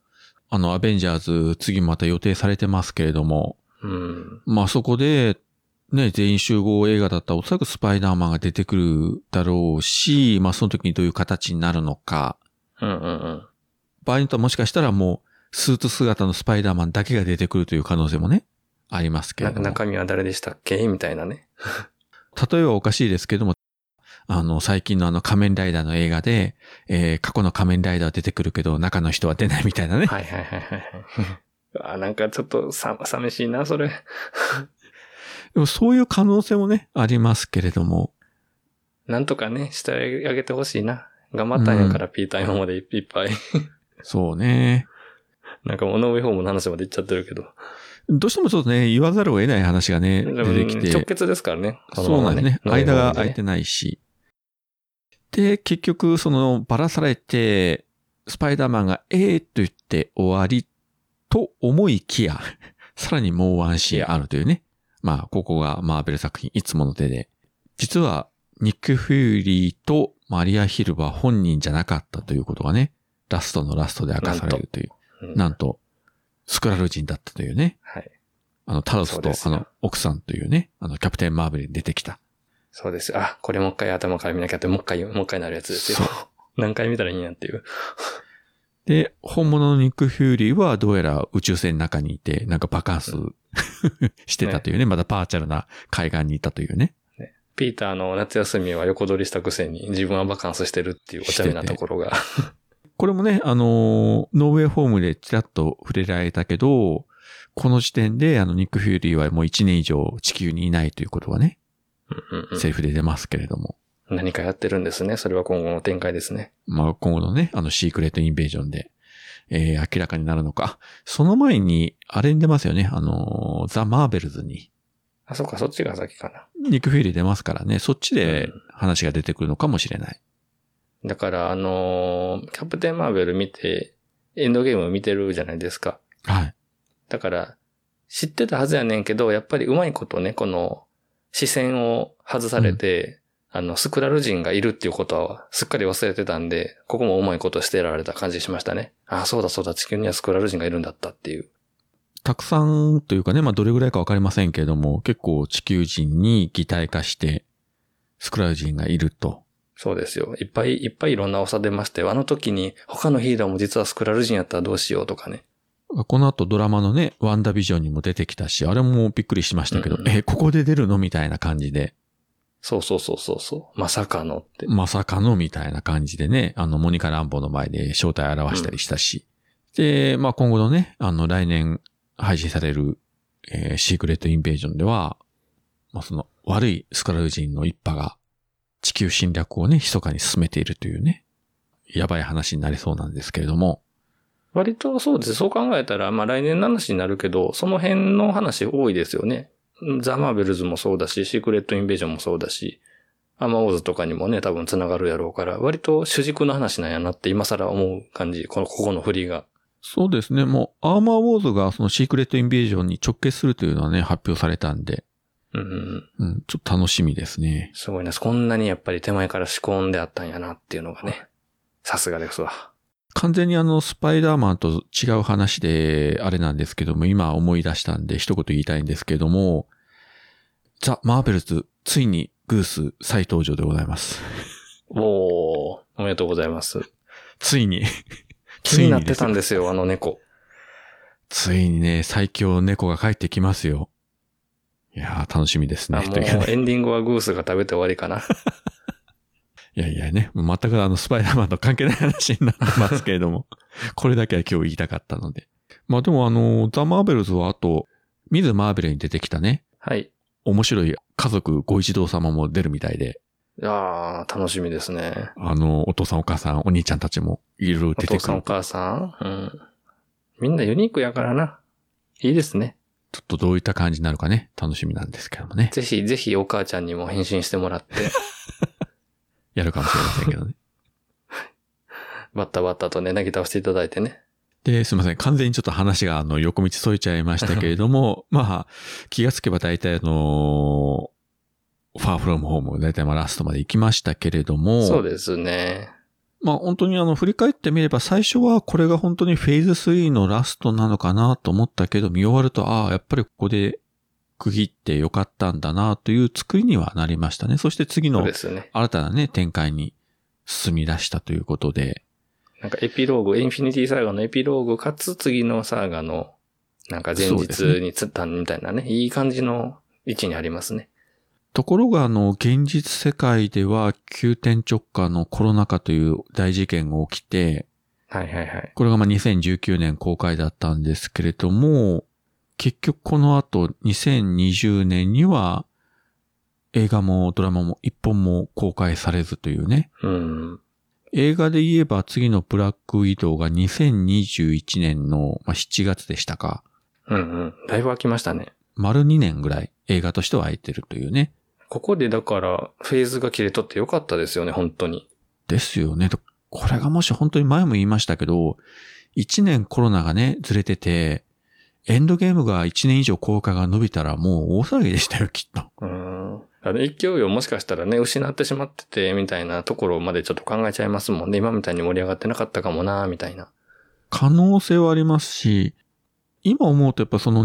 あのアベンジャーズ次また予定されてますけれども、うん。まあそこで、ね、全員集合映画だったらおそらくスパイダーマンが出てくるだろうし、まあその時にどういう形になるのか、うんうんうん。場合によってはもしかしたらもうスーツ姿のスパイダーマンだけが出てくるという可能性もね、ありますけども。中身は誰でしたっけ？みたいなね。[laughs] 例えばおかしいですけども、あの、最近のあの仮面ライダーの映画で、えー過去の仮面ライダーは出てくるけど、中の人は出ないみたいなね。はいはいはいはい。[laughs] あなんかちょっとさ、寂しいな、それ。[laughs] でもそういう可能性もね、ありますけれども。なんとかね、してあげてほしいな。頑張ったんやから、ピーター今までいっぱい。そうね。なんかもう、ノーウェイホームの話まで言っちゃってるけど。どうしてもちょっとね、言わざるを得ない話がね、出てきて。直結ですからね。このそうままなんですね。間が空いねてないし。で、結局、その、ばらされて、スパイダーマンが、ええー、と言って終わり、と思いきや、[laughs] さらにもうワンシーンあるというね。まあ、ここがマーベル作品いつもの手で。実は、ニック・フューリーとマリア・ヒルは本人じゃなかったということがね、ラストのラストで明かされるという。うんなんと、スクラル人だったというね。はい。あの、タロスとあの、奥さんというね、あの、キャプテン・マーベルに出てきた。そうですよ。あ、これもう一回頭から見なきゃって、もう一回、もう一回なるやつですよ。何回見たらいいんやっていう。[laughs] で、本物のニック・フューリーはどうやら宇宙船の中にいて、なんかバカンスしてたというね、まだパーチャルな海岸にいたというね。ピーターの夏休みは横取りしたくせに自分はバカンスしてるっていうお茶目なところが。これもね、あのーノーウェイホームでちらっと触れられたけど、この時点であのニック・フューリーはもう1年以上地球にいないということがね、うんうんうんセリフで出ますけれども。何かやってるんですね。それは今後の展開ですね。まあ今後のね、あのシークレットインベージョンで、えー明らかになるのか。その前に、あれに出ますよね、あのーザ・マーベルズに。あ、そっか、そっちが先かな。ニック・フューリー出ますからね、そっちでうん話が出てくるのかもしれない。だから、あのーキャプテンマーベル見て、エンドゲーム見てるじゃないですか。はい。だから、知ってたはずやねんけど、やっぱりうまいことね、この視線を外されて、あの、スクラル人がいるっていうことはすっかり忘れてたんで、ここもうまいことしてられた感じしましたね。あ、そうだそうだ、地球にはスクラル人がいるんだったっていう。たくさんというかね、まあどれぐらいかわかりませんけれども、結構地球人に擬態化して、スクラル人がいると。そうですよ。いっぱいいっぱいいろんなおさ出ましたよ。あの時に他のヒーローも実はスクラル人やったらどうしようとかね。この後ドラマのね、ワンダービジョンにも出てきたし、あれもびっくりしましたけど、うんうんえ、ここで出るのみたいな感じで、そうそうそうそうそう。まさかのって。まさかのみたいな感じでね、あの、モニカ・ランボーの前で正体を表したりしたし。で、まあ今後のね、あの、来年配信される、えーシークレット・インベージョンでは、まあその悪いスクラル人の一派が地球侵略をね、密かに進めているというね、やばい話になりそうなんですけれども、割とそうです。そう考えたら、まあ来年の話になるけど、その辺の話多いですよね。ザ・マーベルズもそうだし、シークレット・インベージョンもそうだし、アマオーズとかにもね、多分繋がるやろうから、割と主軸の話なんやなって今更思う感じ。この、ここの振りが。そうですね、もうアーマーウォーズがそのシークレット・インベージョンに直結するというのはね、発表されたんで、うんちょっと楽しみですね。すごいな。こんなにやっぱり手前から仕込んであったんやなっていうのがね。さすがですわ。完全にあの、スパイダーマンと違う話で、あれなんですけども、今思い出したんで一言言いたいんですけども、ザ・マーベルズ、ついにグース再登場でございます。おー、おめでとうございます。ついに。気になってたんでですよ、あの猫。す。ついにね、最強猫が帰ってきますよ。いやー、楽しみですね。あもうエンディングはグースが食べて終わりかな。[laughs] いやいやね、全くあの、スパイダーマンと関係ない話になってますけれども、[laughs] これだけは今日言いたかったので。まあでもあの、ザ・マーベルズはあと、ミズ・マーベルに出てきたね、はい。面白い家族ご一同様も出るみたいで、ああ、楽しみですね。あの、お父さんお母さん、お兄ちゃんたちもいろいろお出てくる。父さんお母さん？うん。みんなユニークやからな。いいですね。ちょっとどういった感じになるかね、楽しみなんですけどもね。ぜひ、ぜひお母ちゃんにも返信してもらって、[laughs] やるかもしれませんけどね。バッタバッタとね、投げ倒していただいてね。で、すいません。完全にちょっと話があの横道そいちゃいましたけれども、[laughs] まあ、気がつけば大体あの、ファーフロムホーム大体まあラストまで行きましたけれども、そうですね。まあ本当にあの振り返ってみれば最初はこれが本当にフェーズ3のラストなのかなと思ったけど見終わるとああ、やっぱりここで区切ってよかったんだなという作りにはなりましたね。そして次の。新たなね展開に進み出したということで、なんかエピローグ、インフィニティサーガのエピローグかつ次のサーガの、なんか前日に釣ったみたいなね、いい感じの位置にありますね。ところがあの現実世界では急転直下のコロナ禍という大事件が起きて、はいはいはい。これがまあ2019年公開だったんですけれども、結局この後2020年には映画もドラマも一本も公開されずというね。うん。映画で言えば次のブラックウィドウが2021年のまあ7月でしたか。うんうん。だいぶ空きましたね。丸2年ぐらい映画としては空いてるというね。ここでだから、フェーズが切れとってよかったですよね、本当に。ですよね。これがもし本当に前も言いましたけど、1年コロナがね、ずれてて、エンドゲームが1年以上公開が伸びたらもう大騒ぎでしたよ、きっと。うん。あの勢いをもしかしたらね、失ってしまってて、みたいなところまでちょっと考えちゃいますもんね。今みたいに盛り上がってなかったかもな、みたいな。可能性はありますし、今思うとやっぱその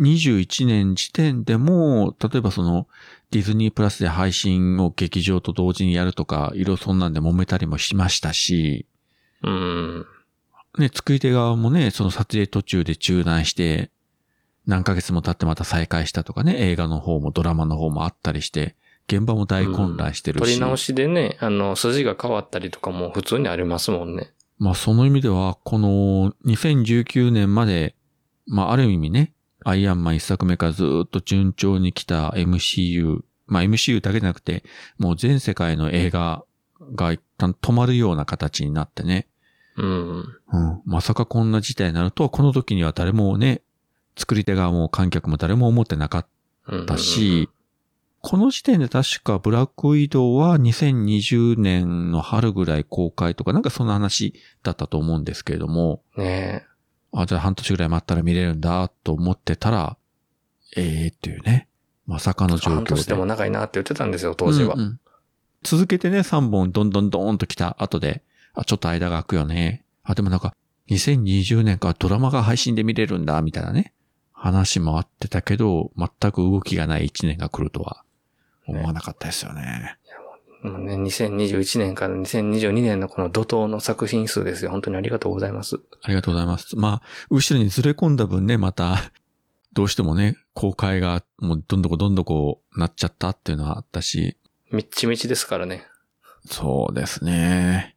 2021年時点でも、例えばそのディズニープラスで配信を劇場と同時にやるとか、いろいろそんなんで揉めたりもしましたし、うん。ね、作り手側もね、その撮影途中で中断して、何ヶ月も経ってまた再開したとかね、映画の方もドラマの方もあったりして、現場も大混乱してるし、取り直しでね、あの、筋が変わったりとかも普通にありますもんね。まあその意味では、この2019年まで、まあある意味ね、アイアンマン一作目からずっと順調に来た MCU、まあ MCU だけじゃなくて、もう全世界の映画が一旦止まるような形になってね、うん。うん、まさかこんな事態になるとは、この時には誰もね、作り手側も観客も誰も思ってなかっうん。たし、この時点で確かブラックウィドウは2020年の春ぐらい公開とか、なんかそんな話だったと思うんですけれども、ねあ、じゃあ半年ぐらい待ったら見れるんだと思ってたら、ええー、っていうね、まさかの状況で。半年でも長いなって言ってたんですよ、当時は。うんうん続けてね、3本どんどんどんと来た後で、あ、ちょっと間が空くよね。あ、でもなんか、2020年からドラマが配信で見れるんだ、みたいなね。話もあってたけど、全く動きがない1年が来るとは思わなかったですよね。もうね、2021年から2022年のこの怒涛の作品数ですよ。本当にありがとうございます。ありがとうございます。まあ、後ろにずれ込んだ分ね、また、どうしてもね、公開がもうどんどこどんどこなっちゃったっていうのはあったし、みっちみちですからね。そうですね。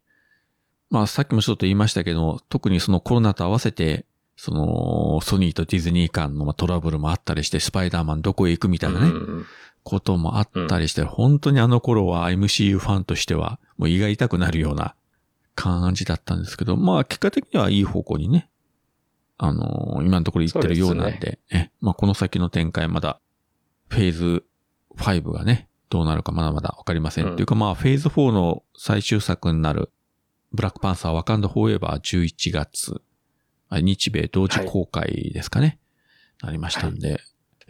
まあさっきもちょっと言いましたけど、特にそのコロナと合わせて、そのソニーとディズニー間のまあトラブルもあったりして、スパイダーマンどこへ行くみたいなね、うんこともあったりして、本当にあの頃は MCU ファンとしては、もう胃が痛くなるような感じだったんですけど、まあ結果的にはいい方向にね、あのー今のところ行ってるようなんで、でえまあこの先の展開まだ、フェーズ5がね、どうなるかまだまだわかりません。うん。というかまあフェーズ4の最終作になる、ブラックパンサーワカンダフォーエバー11月、あ日米同時公開ですかね、なりましたんで、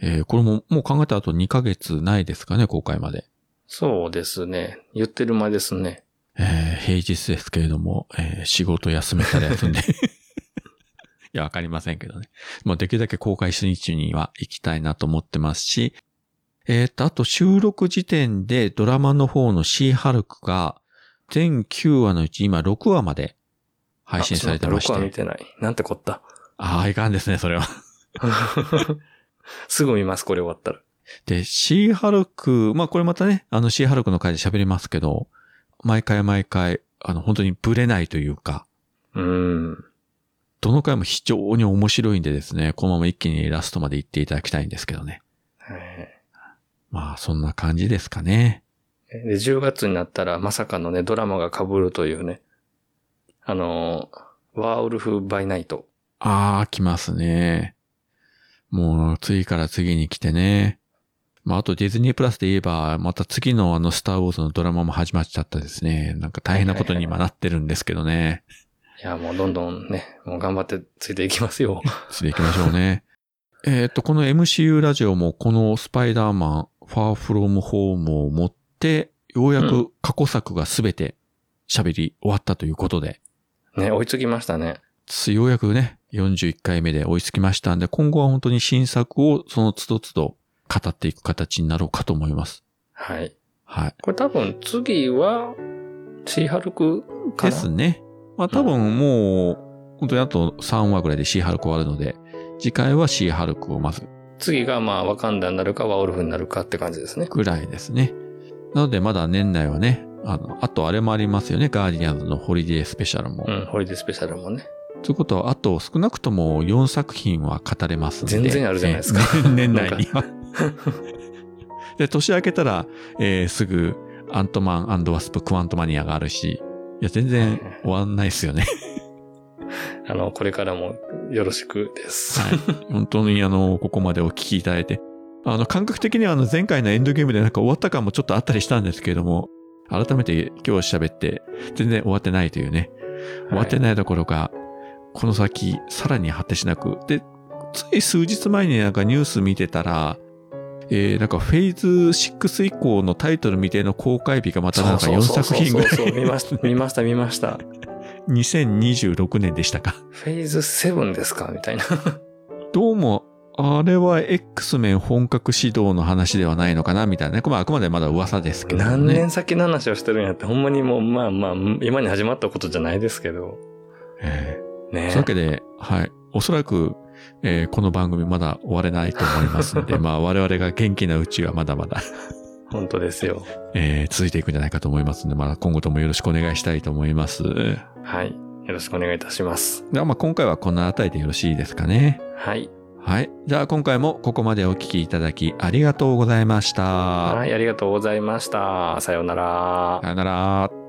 えーこれももう考えた後2ヶ月ないですかね、公開まで。そうですね。言ってる間ですね。えー平日ですけれども、えー仕事休めたら休んで。[laughs] いや、わかりませんけどね。もうできるだけ公開初日には行きたいなと思ってますし、えっ、と、あと収録時点でドラマの方のシーハルクが全9話のうち今6話まで配信されてまし6話見て。てない。なんてこった？ああ、いかんですね、それは。[laughs] [laughs] すぐ見ます、これ終わったら。で、シーハルク、まあこれまたね、あのシーハルクの回で喋りますけど、毎回毎回、あの本当にブレないというか、うん。どの回も非常に面白いんでですね、このまま一気にラストまで行っていただきたいんですけどね。はいまあそんな感じですかね。で、10月になったらまさかのね、ドラマが被るというね。あのー、ワーウルフ・バイ・ナイト。ああ、来ますね。もう次から次に来てね。まああとディズニープラスで言えば、また次のあのスターウォーズのドラマも始まっちゃったですね。なんか大変なことに今なってるんですけどね。いや、もうどんどんね、もう頑張ってついていきますよ。[laughs] 次行きましょうね。えっと、この MCU ラジオもこのスパイダーマン、ファーフロムホームをもって、ようやうく過去作がすべて喋り終わったということで、ね、追いつきましたね。ようやくね、41回目で追いつきましたんで、今後は本当に新作をその都度都度語っていく形になろうかと思います。はい。はい。これ多分次は、シーハルクかな？ですね。まあ多分もう、本当にあと3話ぐらいでシーハルク終わるので、次回はシーハルクをまず次がまあ、ワカンダになるか、ワーウルフになるかって感じですね。ぐらいですね。なのでまだ年内はね、あの、あとあれもありますよね。ガーディアンズのホリデースペシャルも。うん、ホリデースペシャルもね。ということは、あと少なくとも4作品は語れますんで。全然あるじゃないですかね年内には。で、年明けたら、えーすぐ、アントマンワスプ・クアントマニアがあるし、いや、全然終わんないですよね。[laughs] あの、これからもよろしくです。はい。本当にあの、ここまでお聞きいただいて。あの、感覚的にはあの、前回のエンドゲームでなんか終わった感もちょっとあったりしたんですけれども、改めて今日喋って、全然終わってないというね。終わってないどころか、この先、さらに果てしなく。で、つい数日前になんかニュース見てたら、えー、なんかフェーズ6以降のタイトル未定の公開日がまたなんか4作品ぐらい。そうそうそうそう [laughs] 見ました、見ました、見ました。2026年でしたか。フェーズ7ですか？みたいな。[laughs] どうも、あれは X メン本格始動の話ではないのかな？みたいなね。まああくまでまだ噂ですけどね。何年先の話をしてるんやって、ほんまにもう、まあまあ、今に始まったことじゃないですけど。えねーそういうわけで、はい。おそらく、えーこの番組まだ終われないと思いますんで、[laughs] まあ我々が元気なうちはまだまだ、本当ですよ。えー続いていくんじゃないかと思いますんで、まあ今後ともよろしくお願いしたいと思います。ではい。よろしくお願いいたします。はまあ今回はこの辺りでよろしいですかね。はい。はい。じゃあ今回もここまでお聞きいただきありがとうございました。はい、ありがとうございました。さようなら。さよなら。